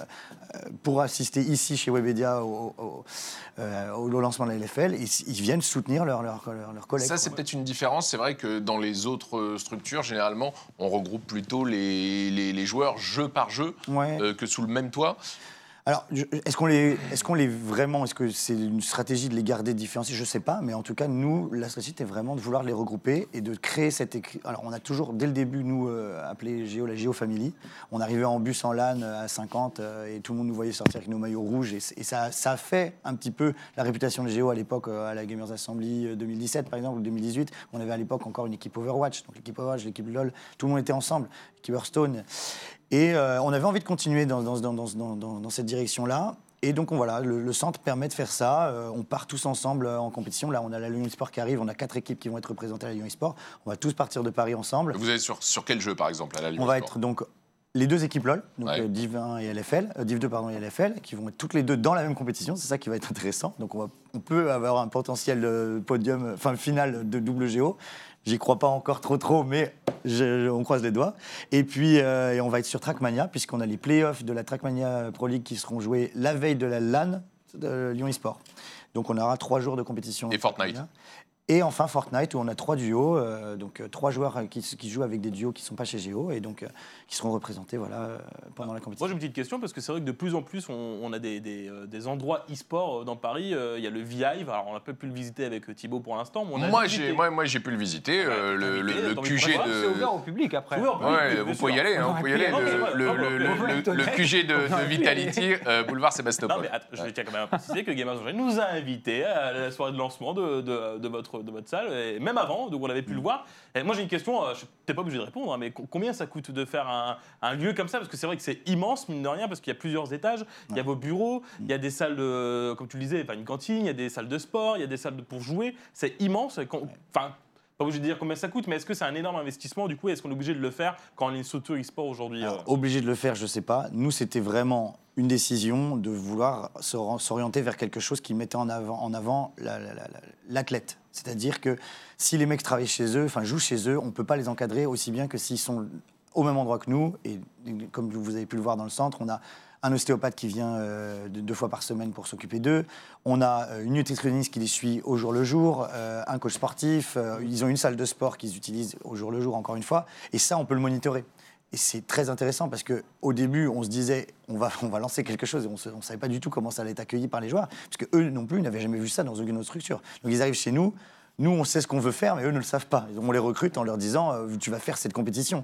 [SPEAKER 4] pour assister ici chez Webedia au, au- au lancement de la LFL. Ils, ils viennent soutenir leurs leur, leur, collègues.
[SPEAKER 1] Ça, c'est peut-être une différence. C'est vrai que dans les autres structures, généralement, on regroupe plutôt les, les- les joueurs jeu par jeu
[SPEAKER 4] Ouais.
[SPEAKER 1] euh, que sous le même toit.
[SPEAKER 4] Alors, est-ce qu'on les, est-ce les vraiment, est-ce que c'est une stratégie de les garder différenciés? Je sais pas, mais en tout cas, nous, la stratégie était vraiment de vouloir les regrouper et de créer cette écrit. Alors, on a toujours, dès le début, nous, euh, appelé Géo la Géo Family. On arrivait en bus en LAN euh, à 50 euh, et tout le monde nous voyait sortir avec nos maillots rouges et, ça, ça a fait un petit peu la réputation de Géo à l'époque euh, à la Gamers Assembly euh, 2017 par exemple ou 2018. On avait à l'époque encore une équipe Overwatch, donc l'équipe Overwatch, l'équipe LoL, tout le monde était ensemble, l'équipe Hearthstone. Et euh, on avait envie de continuer dans, dans, dans, dans, dans- dans cette direction-là. Et donc on, voilà, le, le centre permet de faire ça. Euh, on part tous ensemble euh, en compétition. Là, on a la Lyon Sport qui arrive. On a quatre équipes qui vont être représentées à la Lyon Sport. On va tous partir de Paris ensemble.
[SPEAKER 1] Vous êtes sur, sur quel jeu, par exemple, à la Lyon
[SPEAKER 4] On va être donc les deux équipes LOL, donc
[SPEAKER 1] Ouais.
[SPEAKER 4] Div 1 et LFL, Div 2 pardon et LFL, qui vont être toutes les deux dans la même compétition. C'est ça qui va être intéressant. Donc on, va- on peut avoir un potentiel podium, enfin final de double géo. J'y crois pas encore trop trop, mais je- on croise les doigts. Et puis euh, et on va être sur Trackmania puisqu'on a les playoffs de la Trackmania Pro League qui seront joués la veille de la LAN de Lyon eSport. Donc on aura trois jours de compétition.
[SPEAKER 1] Et Fortnite.
[SPEAKER 4] Et enfin Fortnite où on a trois duos, euh, donc euh, trois joueurs qui, qui jouent avec des duos qui ne sont pas chez Géo et donc euh, qui seront représentés voilà, euh, pendant la compétition.
[SPEAKER 3] Moi j'ai une petite question parce que c'est vrai que de plus en plus on, on a des, des, des endroits e-sport dans Paris. Euh, Il y a le Vive, alors on n'a pas pu le visiter avec Thibaut pour l'instant. mais on a
[SPEAKER 1] Moi, j'ai moi, moi, j'ai pu le visiter, euh, le,
[SPEAKER 3] invité, de
[SPEAKER 1] QG
[SPEAKER 3] voir,
[SPEAKER 2] C'est ouvert
[SPEAKER 1] de.
[SPEAKER 2] au public après.
[SPEAKER 3] Oui, en public,
[SPEAKER 1] Ouais,
[SPEAKER 3] oui,
[SPEAKER 1] vous
[SPEAKER 3] bien
[SPEAKER 1] pouvez y
[SPEAKER 3] sûr.
[SPEAKER 1] aller, hein,
[SPEAKER 2] On
[SPEAKER 1] vous pouvez y aller.
[SPEAKER 2] aurait pu y
[SPEAKER 1] Le, QG de, Vitality, boulevard
[SPEAKER 3] Non,
[SPEAKER 1] Sébastopol.
[SPEAKER 3] mais je tiens quand même à préciser que Gamers nous a invités à la soirée de lancement de, de, de votre, de votre salle, et même avant, donc on avait pu le voir. Et moi j'ai une question, euh, je suis peut-être pas obligé de répondre, hein, mais co- combien ça coûte de faire un, un lieu comme ça? Parce que c'est vrai que c'est immense, mine de rien, parce qu'il y a plusieurs étages, il y a vos bureaux, il y a des salles de, comme tu le disais, une cantine, il y a des salles de sport, il y a des salles de- pour jouer, c'est immense. Enfin, pas obligé de dire combien ça coûte, mais est-ce que c'est un énorme investissement? Du coup, est-ce qu'on est obligé de le faire quand on est structure e-sport aujourd'hui euh
[SPEAKER 4] obligé de le faire, je sais pas. Nous, c'était vraiment une décision de vouloir s'or- s'orienter vers quelque chose qui mettait en avant, en avant la- la- la- la- l'athlète. C'est-à-dire que si les mecs travaillent chez eux, enfin jouent chez eux, on ne peut pas les encadrer aussi bien que s'ils sont au même endroit que nous. Et comme vous avez pu le voir dans le centre, on a un ostéopathe qui vient euh, de- deux fois par semaine pour s'occuper d'eux. On a euh, une nutritionniste qui les suit au jour le jour, euh, un coach sportif. ils ont une salle de sport qu'ils utilisent au jour le jour, encore une fois. Et ça, on peut le monitorer. Et c'est très intéressant parce que au début, on se disait, on va, on va lancer quelque chose et on ne savait pas du tout comment ça allait être accueilli par les joueurs, parce que eux non plus n'avaient jamais vu ça dans aucune autre structure. Donc ils arrivent chez nous, nous on sait ce qu'on veut faire, mais eux ne le savent pas. On les recrute en leur disant, euh, tu vas faire cette compétition.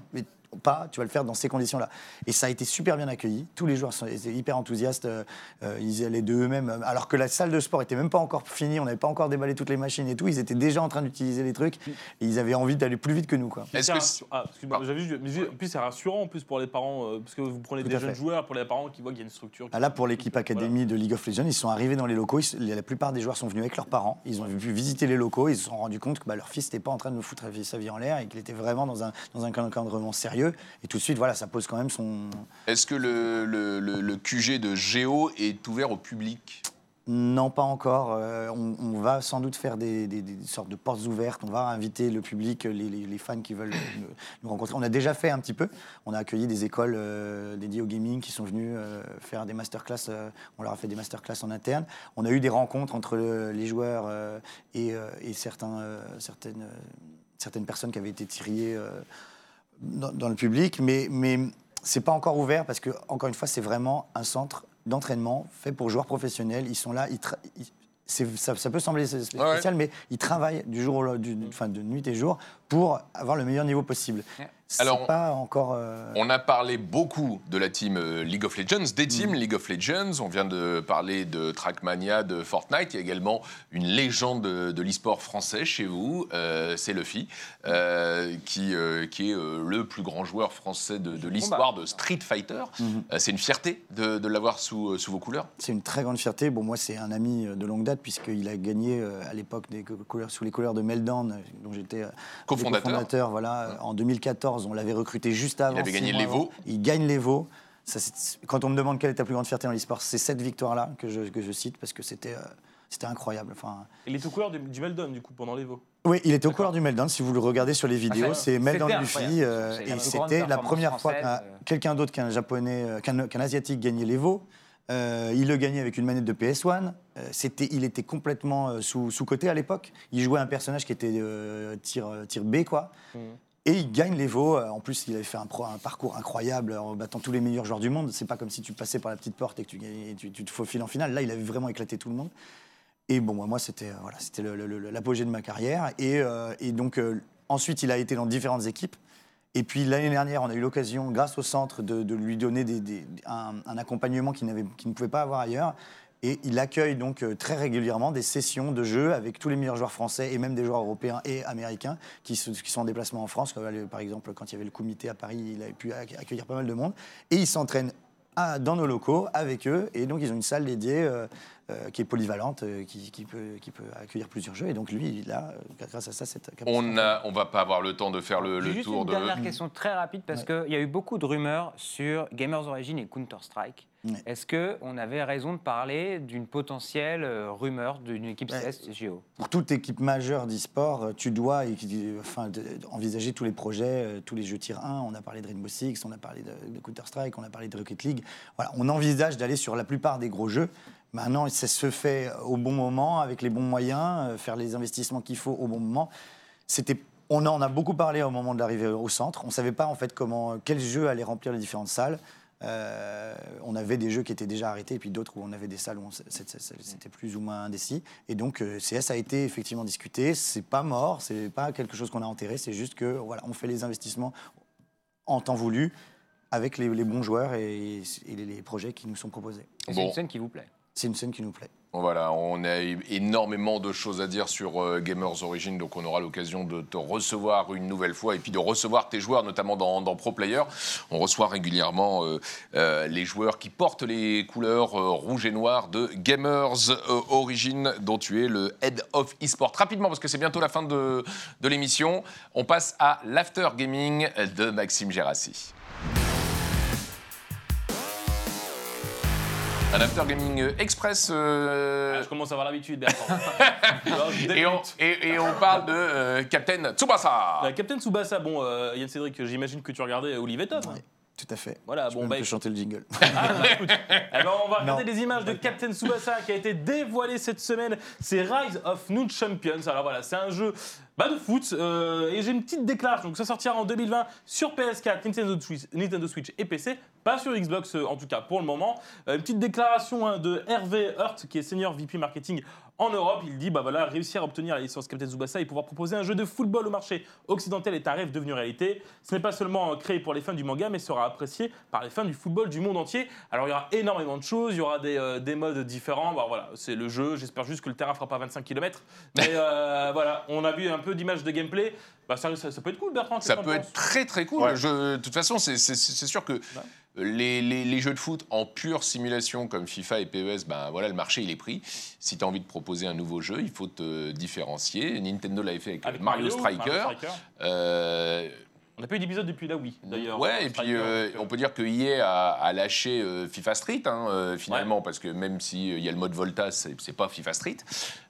[SPEAKER 4] Pas, tu vas le faire dans ces conditions-là. Et ça a été super bien accueilli. Tous les joueurs sont- étaient hyper enthousiastes. euh, euh, ils y allaient de eux-mêmes. euh, Alors que la salle de sport était même pas encore finie, on n'avait pas encore déballé toutes les machines et tout. Ils étaient déjà en train d'utiliser les trucs. Et ils avaient envie d'aller plus vite que nous, quoi.
[SPEAKER 1] Est-ce
[SPEAKER 3] c'est
[SPEAKER 1] que
[SPEAKER 3] ah, excuse-moi,
[SPEAKER 1] Ah.
[SPEAKER 3] j'avais juste- mais juste- en plus c'est rassurant en plus pour les parents euh, parce que vous prenez
[SPEAKER 4] Tout
[SPEAKER 3] des jeunes
[SPEAKER 4] fait.
[SPEAKER 3] joueurs pour les parents qui voient qu'il y a une structure. qui-
[SPEAKER 4] Ah, Là, pour l'équipe
[SPEAKER 3] Voilà.
[SPEAKER 4] académie de League of Legends, ils sont arrivés dans les locaux. ils- la plupart des joueurs sont venus avec leurs parents. Ils ont pu visiter les locaux. Ils se sont rendus compte que bah, leur fils n'était pas en train de foutre sa vie en l'air et qu'il était vraiment dans un, dans un encadrement sérieux. Et tout de suite, voilà, ça pose quand même son.
[SPEAKER 1] Est-ce que le, le- le- le QG de Géo est ouvert au public?
[SPEAKER 4] Non, pas encore. Euh, on, on va sans doute faire des, des- des sortes de portes ouvertes. On va inviter le public, les, les- les fans qui veulent nous, nous rencontrer. On a déjà fait un petit peu. On a accueilli des écoles euh, dédiées au gaming qui sont venues euh, faire des masterclass. on leur a fait des masterclass en interne. On a eu des rencontres entre le- les joueurs et, et certains, certaines, certaines personnes qui avaient été tirées dans, dans le public. Mais, mais c'est pas encore ouvert parce que, encore une fois, c'est vraiment un centre d'entraînement fait pour joueurs professionnels. Ils sont là, ils ça, ça peut sembler spécial,
[SPEAKER 1] ouais.
[SPEAKER 4] mais ils travaillent du jour au, du, enfin, de nuit et jour pour avoir le meilleur niveau possible.
[SPEAKER 1] Alors,
[SPEAKER 4] pas encore. euh,
[SPEAKER 1] On a parlé beaucoup de la team euh, League of Legends, des
[SPEAKER 4] Mm.
[SPEAKER 1] teams League of Legends. On vient de parler de Trackmania, de Fortnite. Il y a également une légende de, de l'e-sport français chez vous, euh, c'est Luffy, euh, qui, qui est le plus grand joueur français de, de l'histoire de Street Fighter.
[SPEAKER 4] Mhm.
[SPEAKER 1] Euh, c'est une fierté de, de l'avoir sous, sous vos couleurs.
[SPEAKER 4] C'est une très grande fierté. Bon, moi, c'est un ami de longue date, puisqu'il a gagné à l'époque sous les couleurs de euh, dont j'étais
[SPEAKER 1] Cofondateur.
[SPEAKER 4] Voilà, euh, en 2014, on l'avait recruté juste avant.
[SPEAKER 1] avait
[SPEAKER 4] six
[SPEAKER 1] gagné l'Evo.
[SPEAKER 4] Il gagne l'Evo. Quand on me demande quelle est ta plus grande fierté dans l'e-sport, c'est cette victoire-là que je, que je cite, parce que c'était euh, c'était incroyable. Enfin,
[SPEAKER 3] Il est au couleur du, du Meldon du coup pendant l'Evo.
[SPEAKER 4] oui, il était aux couleurs du Meltdown. Si vous le regardez sur les vidéos,
[SPEAKER 2] Ah,
[SPEAKER 4] c'est
[SPEAKER 2] incroyable.
[SPEAKER 4] Luffy. euh, et c'était la première fois qu'un
[SPEAKER 2] euh.
[SPEAKER 4] quelqu'un d'autre qu'un japonais, qu'un asiatique gagnait l'Evo. Euh, il le gagnait avec une manette de PS1. Euh, c'était, il était complètement euh, sous, sous côté à l'époque. Il jouait un personnage qui était euh, tir, tir B, quoi.
[SPEAKER 3] Mhm.
[SPEAKER 4] Et il gagne l'Evo. Euh, En plus, il avait fait un, parcours incroyable en battant tous les meilleurs joueurs du monde. C'est pas comme si tu passais par la petite porte et que tu, te faufiles en finale. Là, il avait vraiment éclaté tout le monde. Et bon, moi, c'était euh, voilà, c'était l'apogée de ma carrière. Et, euh, donc, ensuite, il a été dans différentes équipes. Et puis, l'année dernière, on a eu l'occasion, grâce au centre, de, lui donner un, accompagnement qu'il ne pouvait pas avoir ailleurs. Et il accueille donc euh, très régulièrement des sessions de jeux avec tous les meilleurs joueurs français et même des joueurs européens et américains qui, sont en déplacement en France. Euh, Par exemple, quand il y avait le comité à Paris, il avait pu acc- accueillir pas mal de monde. Et il s'entraîne à- dans nos locaux avec eux. Et donc, ils ont une salle dédiée euh, qui est polyvalente, euh, qui, qui peut, qui peut accueillir plusieurs jeux. Et donc, lui, il a, euh, grâce à ça, cette capacité.
[SPEAKER 1] On a, on va pas avoir le temps de faire le, le
[SPEAKER 2] juste
[SPEAKER 1] tour
[SPEAKER 2] une
[SPEAKER 1] de.
[SPEAKER 2] dernière question très rapide parce
[SPEAKER 4] Ouais.
[SPEAKER 2] qu'il y a eu beaucoup de rumeurs sur Gamers Origin et Counter-Strike.
[SPEAKER 4] Ouais.
[SPEAKER 2] Est-ce qu'on avait raison de parler d'une potentielle rumeur d'une équipe
[SPEAKER 4] Ouais.
[SPEAKER 2] CS Géo
[SPEAKER 4] Pour toute équipe majeure d'e-sport, tu dois enfin, envisager tous les projets, tous les jeux tier 1. On a parlé de Rainbow Six, on a parlé de, de Counter-Strike, on a parlé de Rocket League. Voilà, on envisage d'aller sur la plupart des gros jeux. Maintenant, ça se fait au bon moment, avec les bons moyens, euh, faire les investissements qu'il faut au bon moment. C'était on en a beaucoup parlé au moment de l'arrivée au centre. On ne savait pas en fait comment, quel jeu allait remplir les différentes salles. Euh, on avait des jeux qui étaient déjà arrêtés et puis d'autres où on avait des salles où c'était plus ou moins indécis. Et donc euh, CS a été effectivement discuté. C'est pas mort, c'est pas quelque chose qu'on a enterré. C'est juste que voilà, on fait les investissements en temps voulu avec les, les bons joueurs et, et les, les projets qui nous sont proposés.
[SPEAKER 2] C'est
[SPEAKER 1] Bon.
[SPEAKER 2] une scène qui vous plaît
[SPEAKER 4] C'est une scène qui nous plaît.
[SPEAKER 1] Voilà, on a énormément de choses à dire sur euh, Gamers Origin, donc on aura l'occasion de te recevoir une nouvelle fois et puis de recevoir tes joueurs, notamment dans, dans Pro Player. On reçoit régulièrement euh, euh, les joueurs qui portent les couleurs rouge et noir de Gamers Origin, dont tu es le Head of eSport. Rapidement, parce que c'est bientôt la fin de, de l'émission, on passe à l'After Gaming de Maxime Gérassi. Un After Gaming Express. euh,
[SPEAKER 3] Ah, je commence à avoir l'habitude. Alors,
[SPEAKER 1] et, on, et, et on parle de euh, Captain Tsubasa.
[SPEAKER 3] Euh, Captain Tsubasa, bon, euh, Yann Cédric, j'imagine que tu regardais Olivier Tom.
[SPEAKER 4] Ouais, tout à fait.
[SPEAKER 3] Voilà,
[SPEAKER 4] Je
[SPEAKER 3] bon,
[SPEAKER 4] peux
[SPEAKER 3] bah,
[SPEAKER 4] chanter le jingle.
[SPEAKER 3] Ah, bah, écoute. Eh ben, on va regarder
[SPEAKER 4] Non.
[SPEAKER 3] des images de Captain Tsubasa qui a été dévoilé cette semaine. C'est Rise of New Champions. Alors voilà, c'est un jeu Bah de foot, euh, et j'ai une petite déclaration, donc ça sortira en 2020 sur PS4, Nintendo Switch, et PC, pas sur Xbox euh, en tout cas pour le moment. Euh, une petite déclaration hein, de Hervé Hurt, qui est senior VP marketing en Europe. Il dit bah voilà, réussir à obtenir la licence Captain Tsubasa et pouvoir proposer un jeu de football au marché occidental est un rêve devenu réalité. Ce n'est pas seulement créé pour les fans du manga, mais sera apprécié par les fans du football du monde entier. Alors il y aura énormément de choses, il y aura des, des modes différents. Bah, voilà, c'est le jeu. J'espère juste que le terrain fera pas 25 km. Mais voilà, on a vu un peu d'images de gameplay. Bah, ça, ça- ça peut être cool, Bertrand.
[SPEAKER 1] Ça peut être très très cool.
[SPEAKER 5] Ouais.
[SPEAKER 1] Je- de toute façon, c'est- sûr que les, les- les jeux de foot en pure simulation comme FIFA et PES, ben voilà, le marché il est pris. Si tu as envie de proposer un nouveau jeu, il faut te différencier. Nintendo l'avait fait avec,
[SPEAKER 3] Avec
[SPEAKER 1] Mario, Striker.
[SPEAKER 3] Mario Striker.
[SPEAKER 1] Euh,
[SPEAKER 3] On n'a pas eu d'épisode depuis la Wii, d'ailleurs.
[SPEAKER 1] Ouais, et puis euh,
[SPEAKER 3] euh,
[SPEAKER 1] on peut dire que EA a, a lâché euh, FIFA Street, hein, euh, finalement, parce que même s'il y a le mode Volta, c'est pas FIFA Street.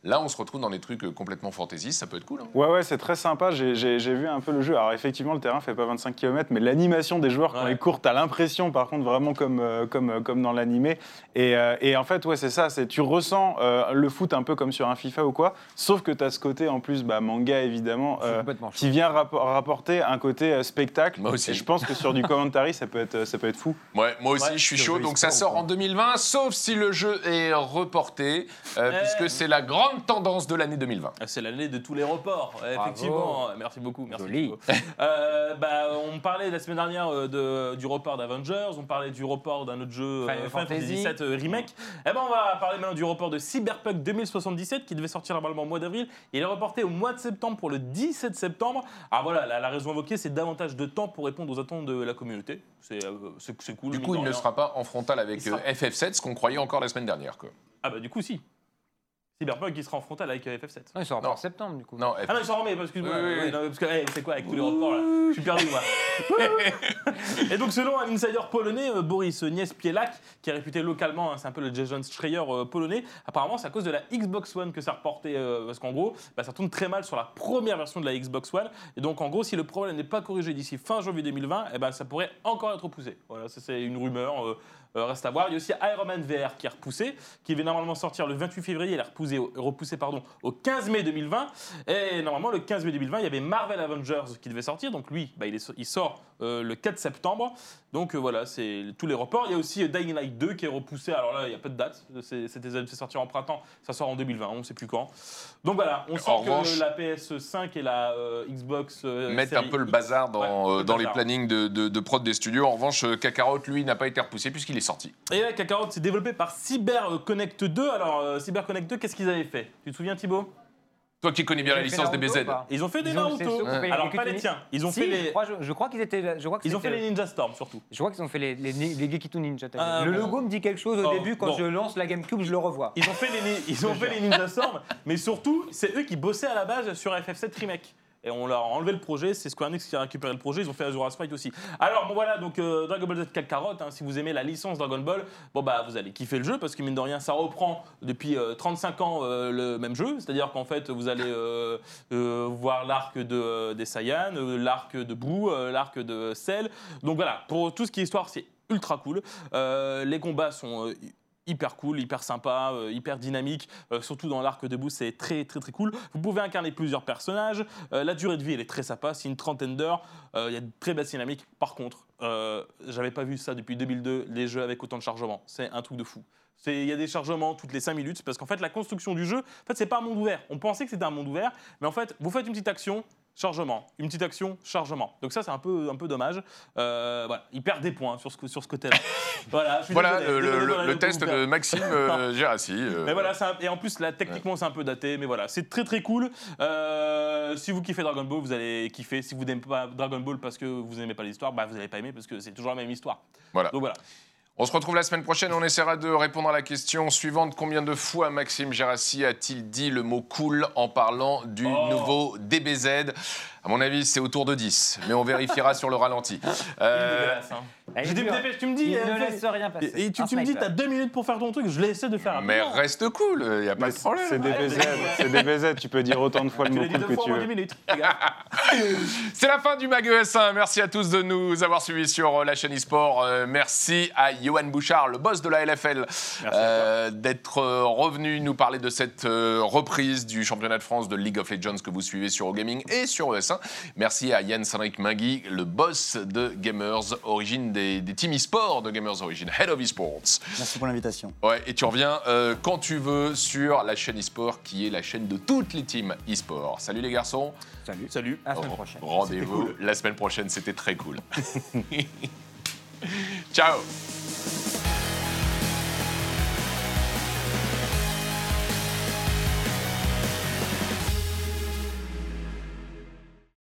[SPEAKER 1] Là, on se retrouve dans des trucs euh, complètement fantasy, ça peut être cool. hein.
[SPEAKER 5] Ouais, ouais, c'est très sympa. J'ai- vu un peu le jeu. Alors, effectivement, le terrain fait pas 25 km, mais l'animation des joueurs, quand
[SPEAKER 3] Ouais.
[SPEAKER 5] ils courent, t'as l'impression, par contre, vraiment comme, euh, comme, euh, comme dans l'animé. Et, euh, et en fait, ouais, c'est ça. c'est Tu ressens euh, le foot un peu comme sur un FIFA ou quoi, sauf que t'as ce côté, en plus, bah, manga, évidemment, euh, qui vient rappor- rapporter un côté euh, spectacle.
[SPEAKER 1] Moi aussi.
[SPEAKER 5] Et je pense que sur du commentary, ça peut être, ça peut être fou.
[SPEAKER 1] Ouais, moi aussi,
[SPEAKER 3] Ouais,
[SPEAKER 1] je suis chaud. Donc ça sort en 2020, sauf si le jeu est reporté, euh,
[SPEAKER 3] Euh.
[SPEAKER 1] puisque c'est la grande tendance de l'année 2020.
[SPEAKER 3] Ah, C'est l'année de tous les reports,
[SPEAKER 2] Bravo.
[SPEAKER 3] effectivement. Merci beaucoup. Merci
[SPEAKER 2] Joli.
[SPEAKER 3] beaucoup. Euh, bah, on parlait la semaine dernière euh, de- du report d'Avengers, on parlait du report d'un autre jeu euh,
[SPEAKER 2] Final
[SPEAKER 3] Fantasy. VII euh, Remake. Eh ben, on va parler maintenant du report de Cyberpunk 2077 qui devait sortir normalement au mois d'avril. Il est reporté au mois de septembre pour le 17 septembre. Alors voilà, la, la raison invoquée, c'est davantage de temps pour répondre aux attentes de la communauté. C'est euh, cool.
[SPEAKER 1] Du coup, il ne
[SPEAKER 3] rien.
[SPEAKER 1] sera pas en frontal avec
[SPEAKER 3] sera-
[SPEAKER 1] euh, FF7, ce qu'on croyait encore la semaine dernière. Quoi.
[SPEAKER 3] Ah bah du coup, si. Cyberpunk, il sera en frontal avec euh, FF7.
[SPEAKER 2] Non, il sort en septembre, du coup.
[SPEAKER 1] Non,
[SPEAKER 3] Ah non, ils s'en remet, excuse-moi.
[SPEAKER 1] Oui, oui, oui.
[SPEAKER 3] Oui, non, parce que, eh, c'est quoi, avec tous les reports, là Je suis perdu, moi. Et donc, selon un insider polonais, euh, Boris Niespielak, qui est réputé localement, hein, c'est un peu le Jason Schreier euh, polonais, apparemment, c'est à cause de la Xbox One que ça reportait, euh, parce qu'en gros, bah, ça tourne très mal sur la première version de la Xbox One. Et donc, en gros, si le problème n'est pas corrigé d'ici fin janvier 2020, eh ben, ça pourrait encore être repoussé. Voilà, ça, c'est une rumeur. Euh, reste à voir. Il y a aussi Iron Man VR qui est repoussé, qui devait normalement sortir le 28 février, il est repoussé, au- pardon, au 15 mai 2020. Et normalement, le 15 mai 2020, il y avait Marvel Avengers qui devait sortir. Donc lui, bah, il sort euh, le 4 septembre. Donc euh, voilà, c'est tous les reports. Il y a aussi euh, Dying Light 2 qui est repoussé. Alors là, il n'y a pas de date. C'est- C'était sorti en printemps, ça sort en 2020, on ne sait plus quand. Donc voilà, on sent
[SPEAKER 1] En
[SPEAKER 3] que
[SPEAKER 1] revanche-
[SPEAKER 3] la PS5 et la euh, Xbox.
[SPEAKER 1] mettre un peu le bazar dans,
[SPEAKER 3] Ouais, le
[SPEAKER 1] dans les plannings de, de- de prod des studios. En revanche, Kakarot, lui, n'a pas été repoussé puisqu'il est sorti.
[SPEAKER 3] Et là, Kakarot, c'est développé par Cyber Connect 2. Alors, Cyber Connect 2, qu'est-ce qu'ils avaient fait? Tu te souviens, Thibaut?
[SPEAKER 1] Toi qui connais bien la licence
[SPEAKER 2] ou pas
[SPEAKER 3] Ils ont fait des Naruto. Alors, pas les tiens. Ils ont fait
[SPEAKER 2] je
[SPEAKER 3] les.
[SPEAKER 2] crois, je, crois qu'ils étaient. Je crois
[SPEAKER 3] Ils ont fait les Ninja Storm surtout.
[SPEAKER 2] Je crois qu'ils ont fait les, les, Gekitu Ninja.
[SPEAKER 3] Ah,
[SPEAKER 2] le logo me dit quelque chose au
[SPEAKER 3] Oh,
[SPEAKER 2] début, quand je lance la GameCube, je le revois.
[SPEAKER 3] Ils ont fait les, ils ont fait les Ninja Storm, mais surtout, c'est eux qui bossaient à la base sur FF7 Remake. Et on leur a enlevé le projet, c'est Square Enix qui a récupéré le projet, ils ont fait Azura Sprite aussi. Alors bon voilà, donc euh, Dragon Ball Z Kakarot, hein, si vous aimez la licence Dragon Ball, bon bah vous allez kiffer le jeu parce que mine de rien ça reprend depuis euh, 35 ans euh, le même jeu, c'est-à-dire qu'en fait vous allez euh, euh, voir l'arc de, euh, des Saiyans, euh, l'arc de Boo, euh, l'arc de Cell. Donc voilà, pour tout ce qui est histoire c'est ultra cool. Euh, les combats sont... euh, hyper cool, hyper sympa, euh, hyper dynamique, euh, surtout dans l'arc de Boo, c'est très très très cool. Vous pouvez incarner plusieurs personnages, Euh, la durée de vie elle est très sympa, c'est une trentaine d'heures, il y a de très belles dynamiques. Par contre, j'avais pas vu ça depuis 2002, les jeux avec autant de chargement, c'est un truc de fou. Il y a des chargements toutes les 5 minutes parce qu'en fait la construction du jeu, en fait c'est pas un monde ouvert. On pensait que c'était un monde ouvert, mais en fait vous faites une petite action, chargement, une petite action, chargement. Donc ça c'est un peu un peu dommage. Euh, voilà, il perd des points sur ce sur ce côté-là. voilà, je suis
[SPEAKER 1] Voilà
[SPEAKER 3] désolé,
[SPEAKER 1] le,
[SPEAKER 3] désolé,
[SPEAKER 1] le-
[SPEAKER 3] voilà,
[SPEAKER 1] le
[SPEAKER 3] je
[SPEAKER 1] test de Maxime euh, Gérassi. euh,
[SPEAKER 3] mais voilà, un- et en plus, là, techniquement, c'est un peu daté, mais voilà, c'est très très cool. Si vous kiffez Dragon Ball, vous allez kiffer. Si vous n'aimez pas Dragon Ball parce que vous n'aimez pas l'histoire, bah vous n'allez pas aimer parce que c'est toujours la même histoire.
[SPEAKER 1] Voilà.
[SPEAKER 3] Donc voilà.
[SPEAKER 1] On se retrouve la semaine prochaine. On essaiera de répondre à la question suivante. Combien de fois Maxime Gérassi a-t-il dit le mot cool en parlant du
[SPEAKER 3] Oh.
[SPEAKER 1] nouveau DBZ À mon avis, c'est autour de 10, mais on vérifiera sur le ralenti. Euh,
[SPEAKER 3] Je
[SPEAKER 2] dure.
[SPEAKER 3] dépêche, tu me dis.
[SPEAKER 2] Il
[SPEAKER 3] euh,
[SPEAKER 2] ne
[SPEAKER 3] fais-
[SPEAKER 2] laisse rien passer.
[SPEAKER 3] Et tu, tu me dis, t'as deux minutes pour faire ton truc, je l'essaie de faire.
[SPEAKER 1] mais
[SPEAKER 3] rapidement.
[SPEAKER 1] reste cool, il n'y a pas
[SPEAKER 5] Mais
[SPEAKER 1] de problème.
[SPEAKER 5] C'est des BZ, c'est des BZ, tu peux dire autant de fois le mot cool
[SPEAKER 3] deux
[SPEAKER 5] que
[SPEAKER 3] fois
[SPEAKER 5] tu veux.
[SPEAKER 1] C'est la fin du Mag ES1. Merci à tous de nous avoir suivis sur euh, la chaîne eSport. Euh, merci à Johan Bouchard, le boss de la LFL, euh, d'être revenu nous parler de cette reprise du championnat de France de League of Legends que vous suivez sur OGaming et sur ES1. Merci à Yann Henrik Mingui, le boss de Gamers Origin, des, des teams eSport de Gamers Origin, Head of eSports.
[SPEAKER 4] Merci pour l'invitation.
[SPEAKER 1] Ouais, et tu reviens euh, quand tu veux sur la chaîne eSport qui est la chaîne de toutes les teams eSport. Salut les garçons.
[SPEAKER 2] Salut.
[SPEAKER 3] Salut.
[SPEAKER 2] À la semaine prochaine.
[SPEAKER 1] Rendez-vous la semaine prochaine, c'était très cool. Ciao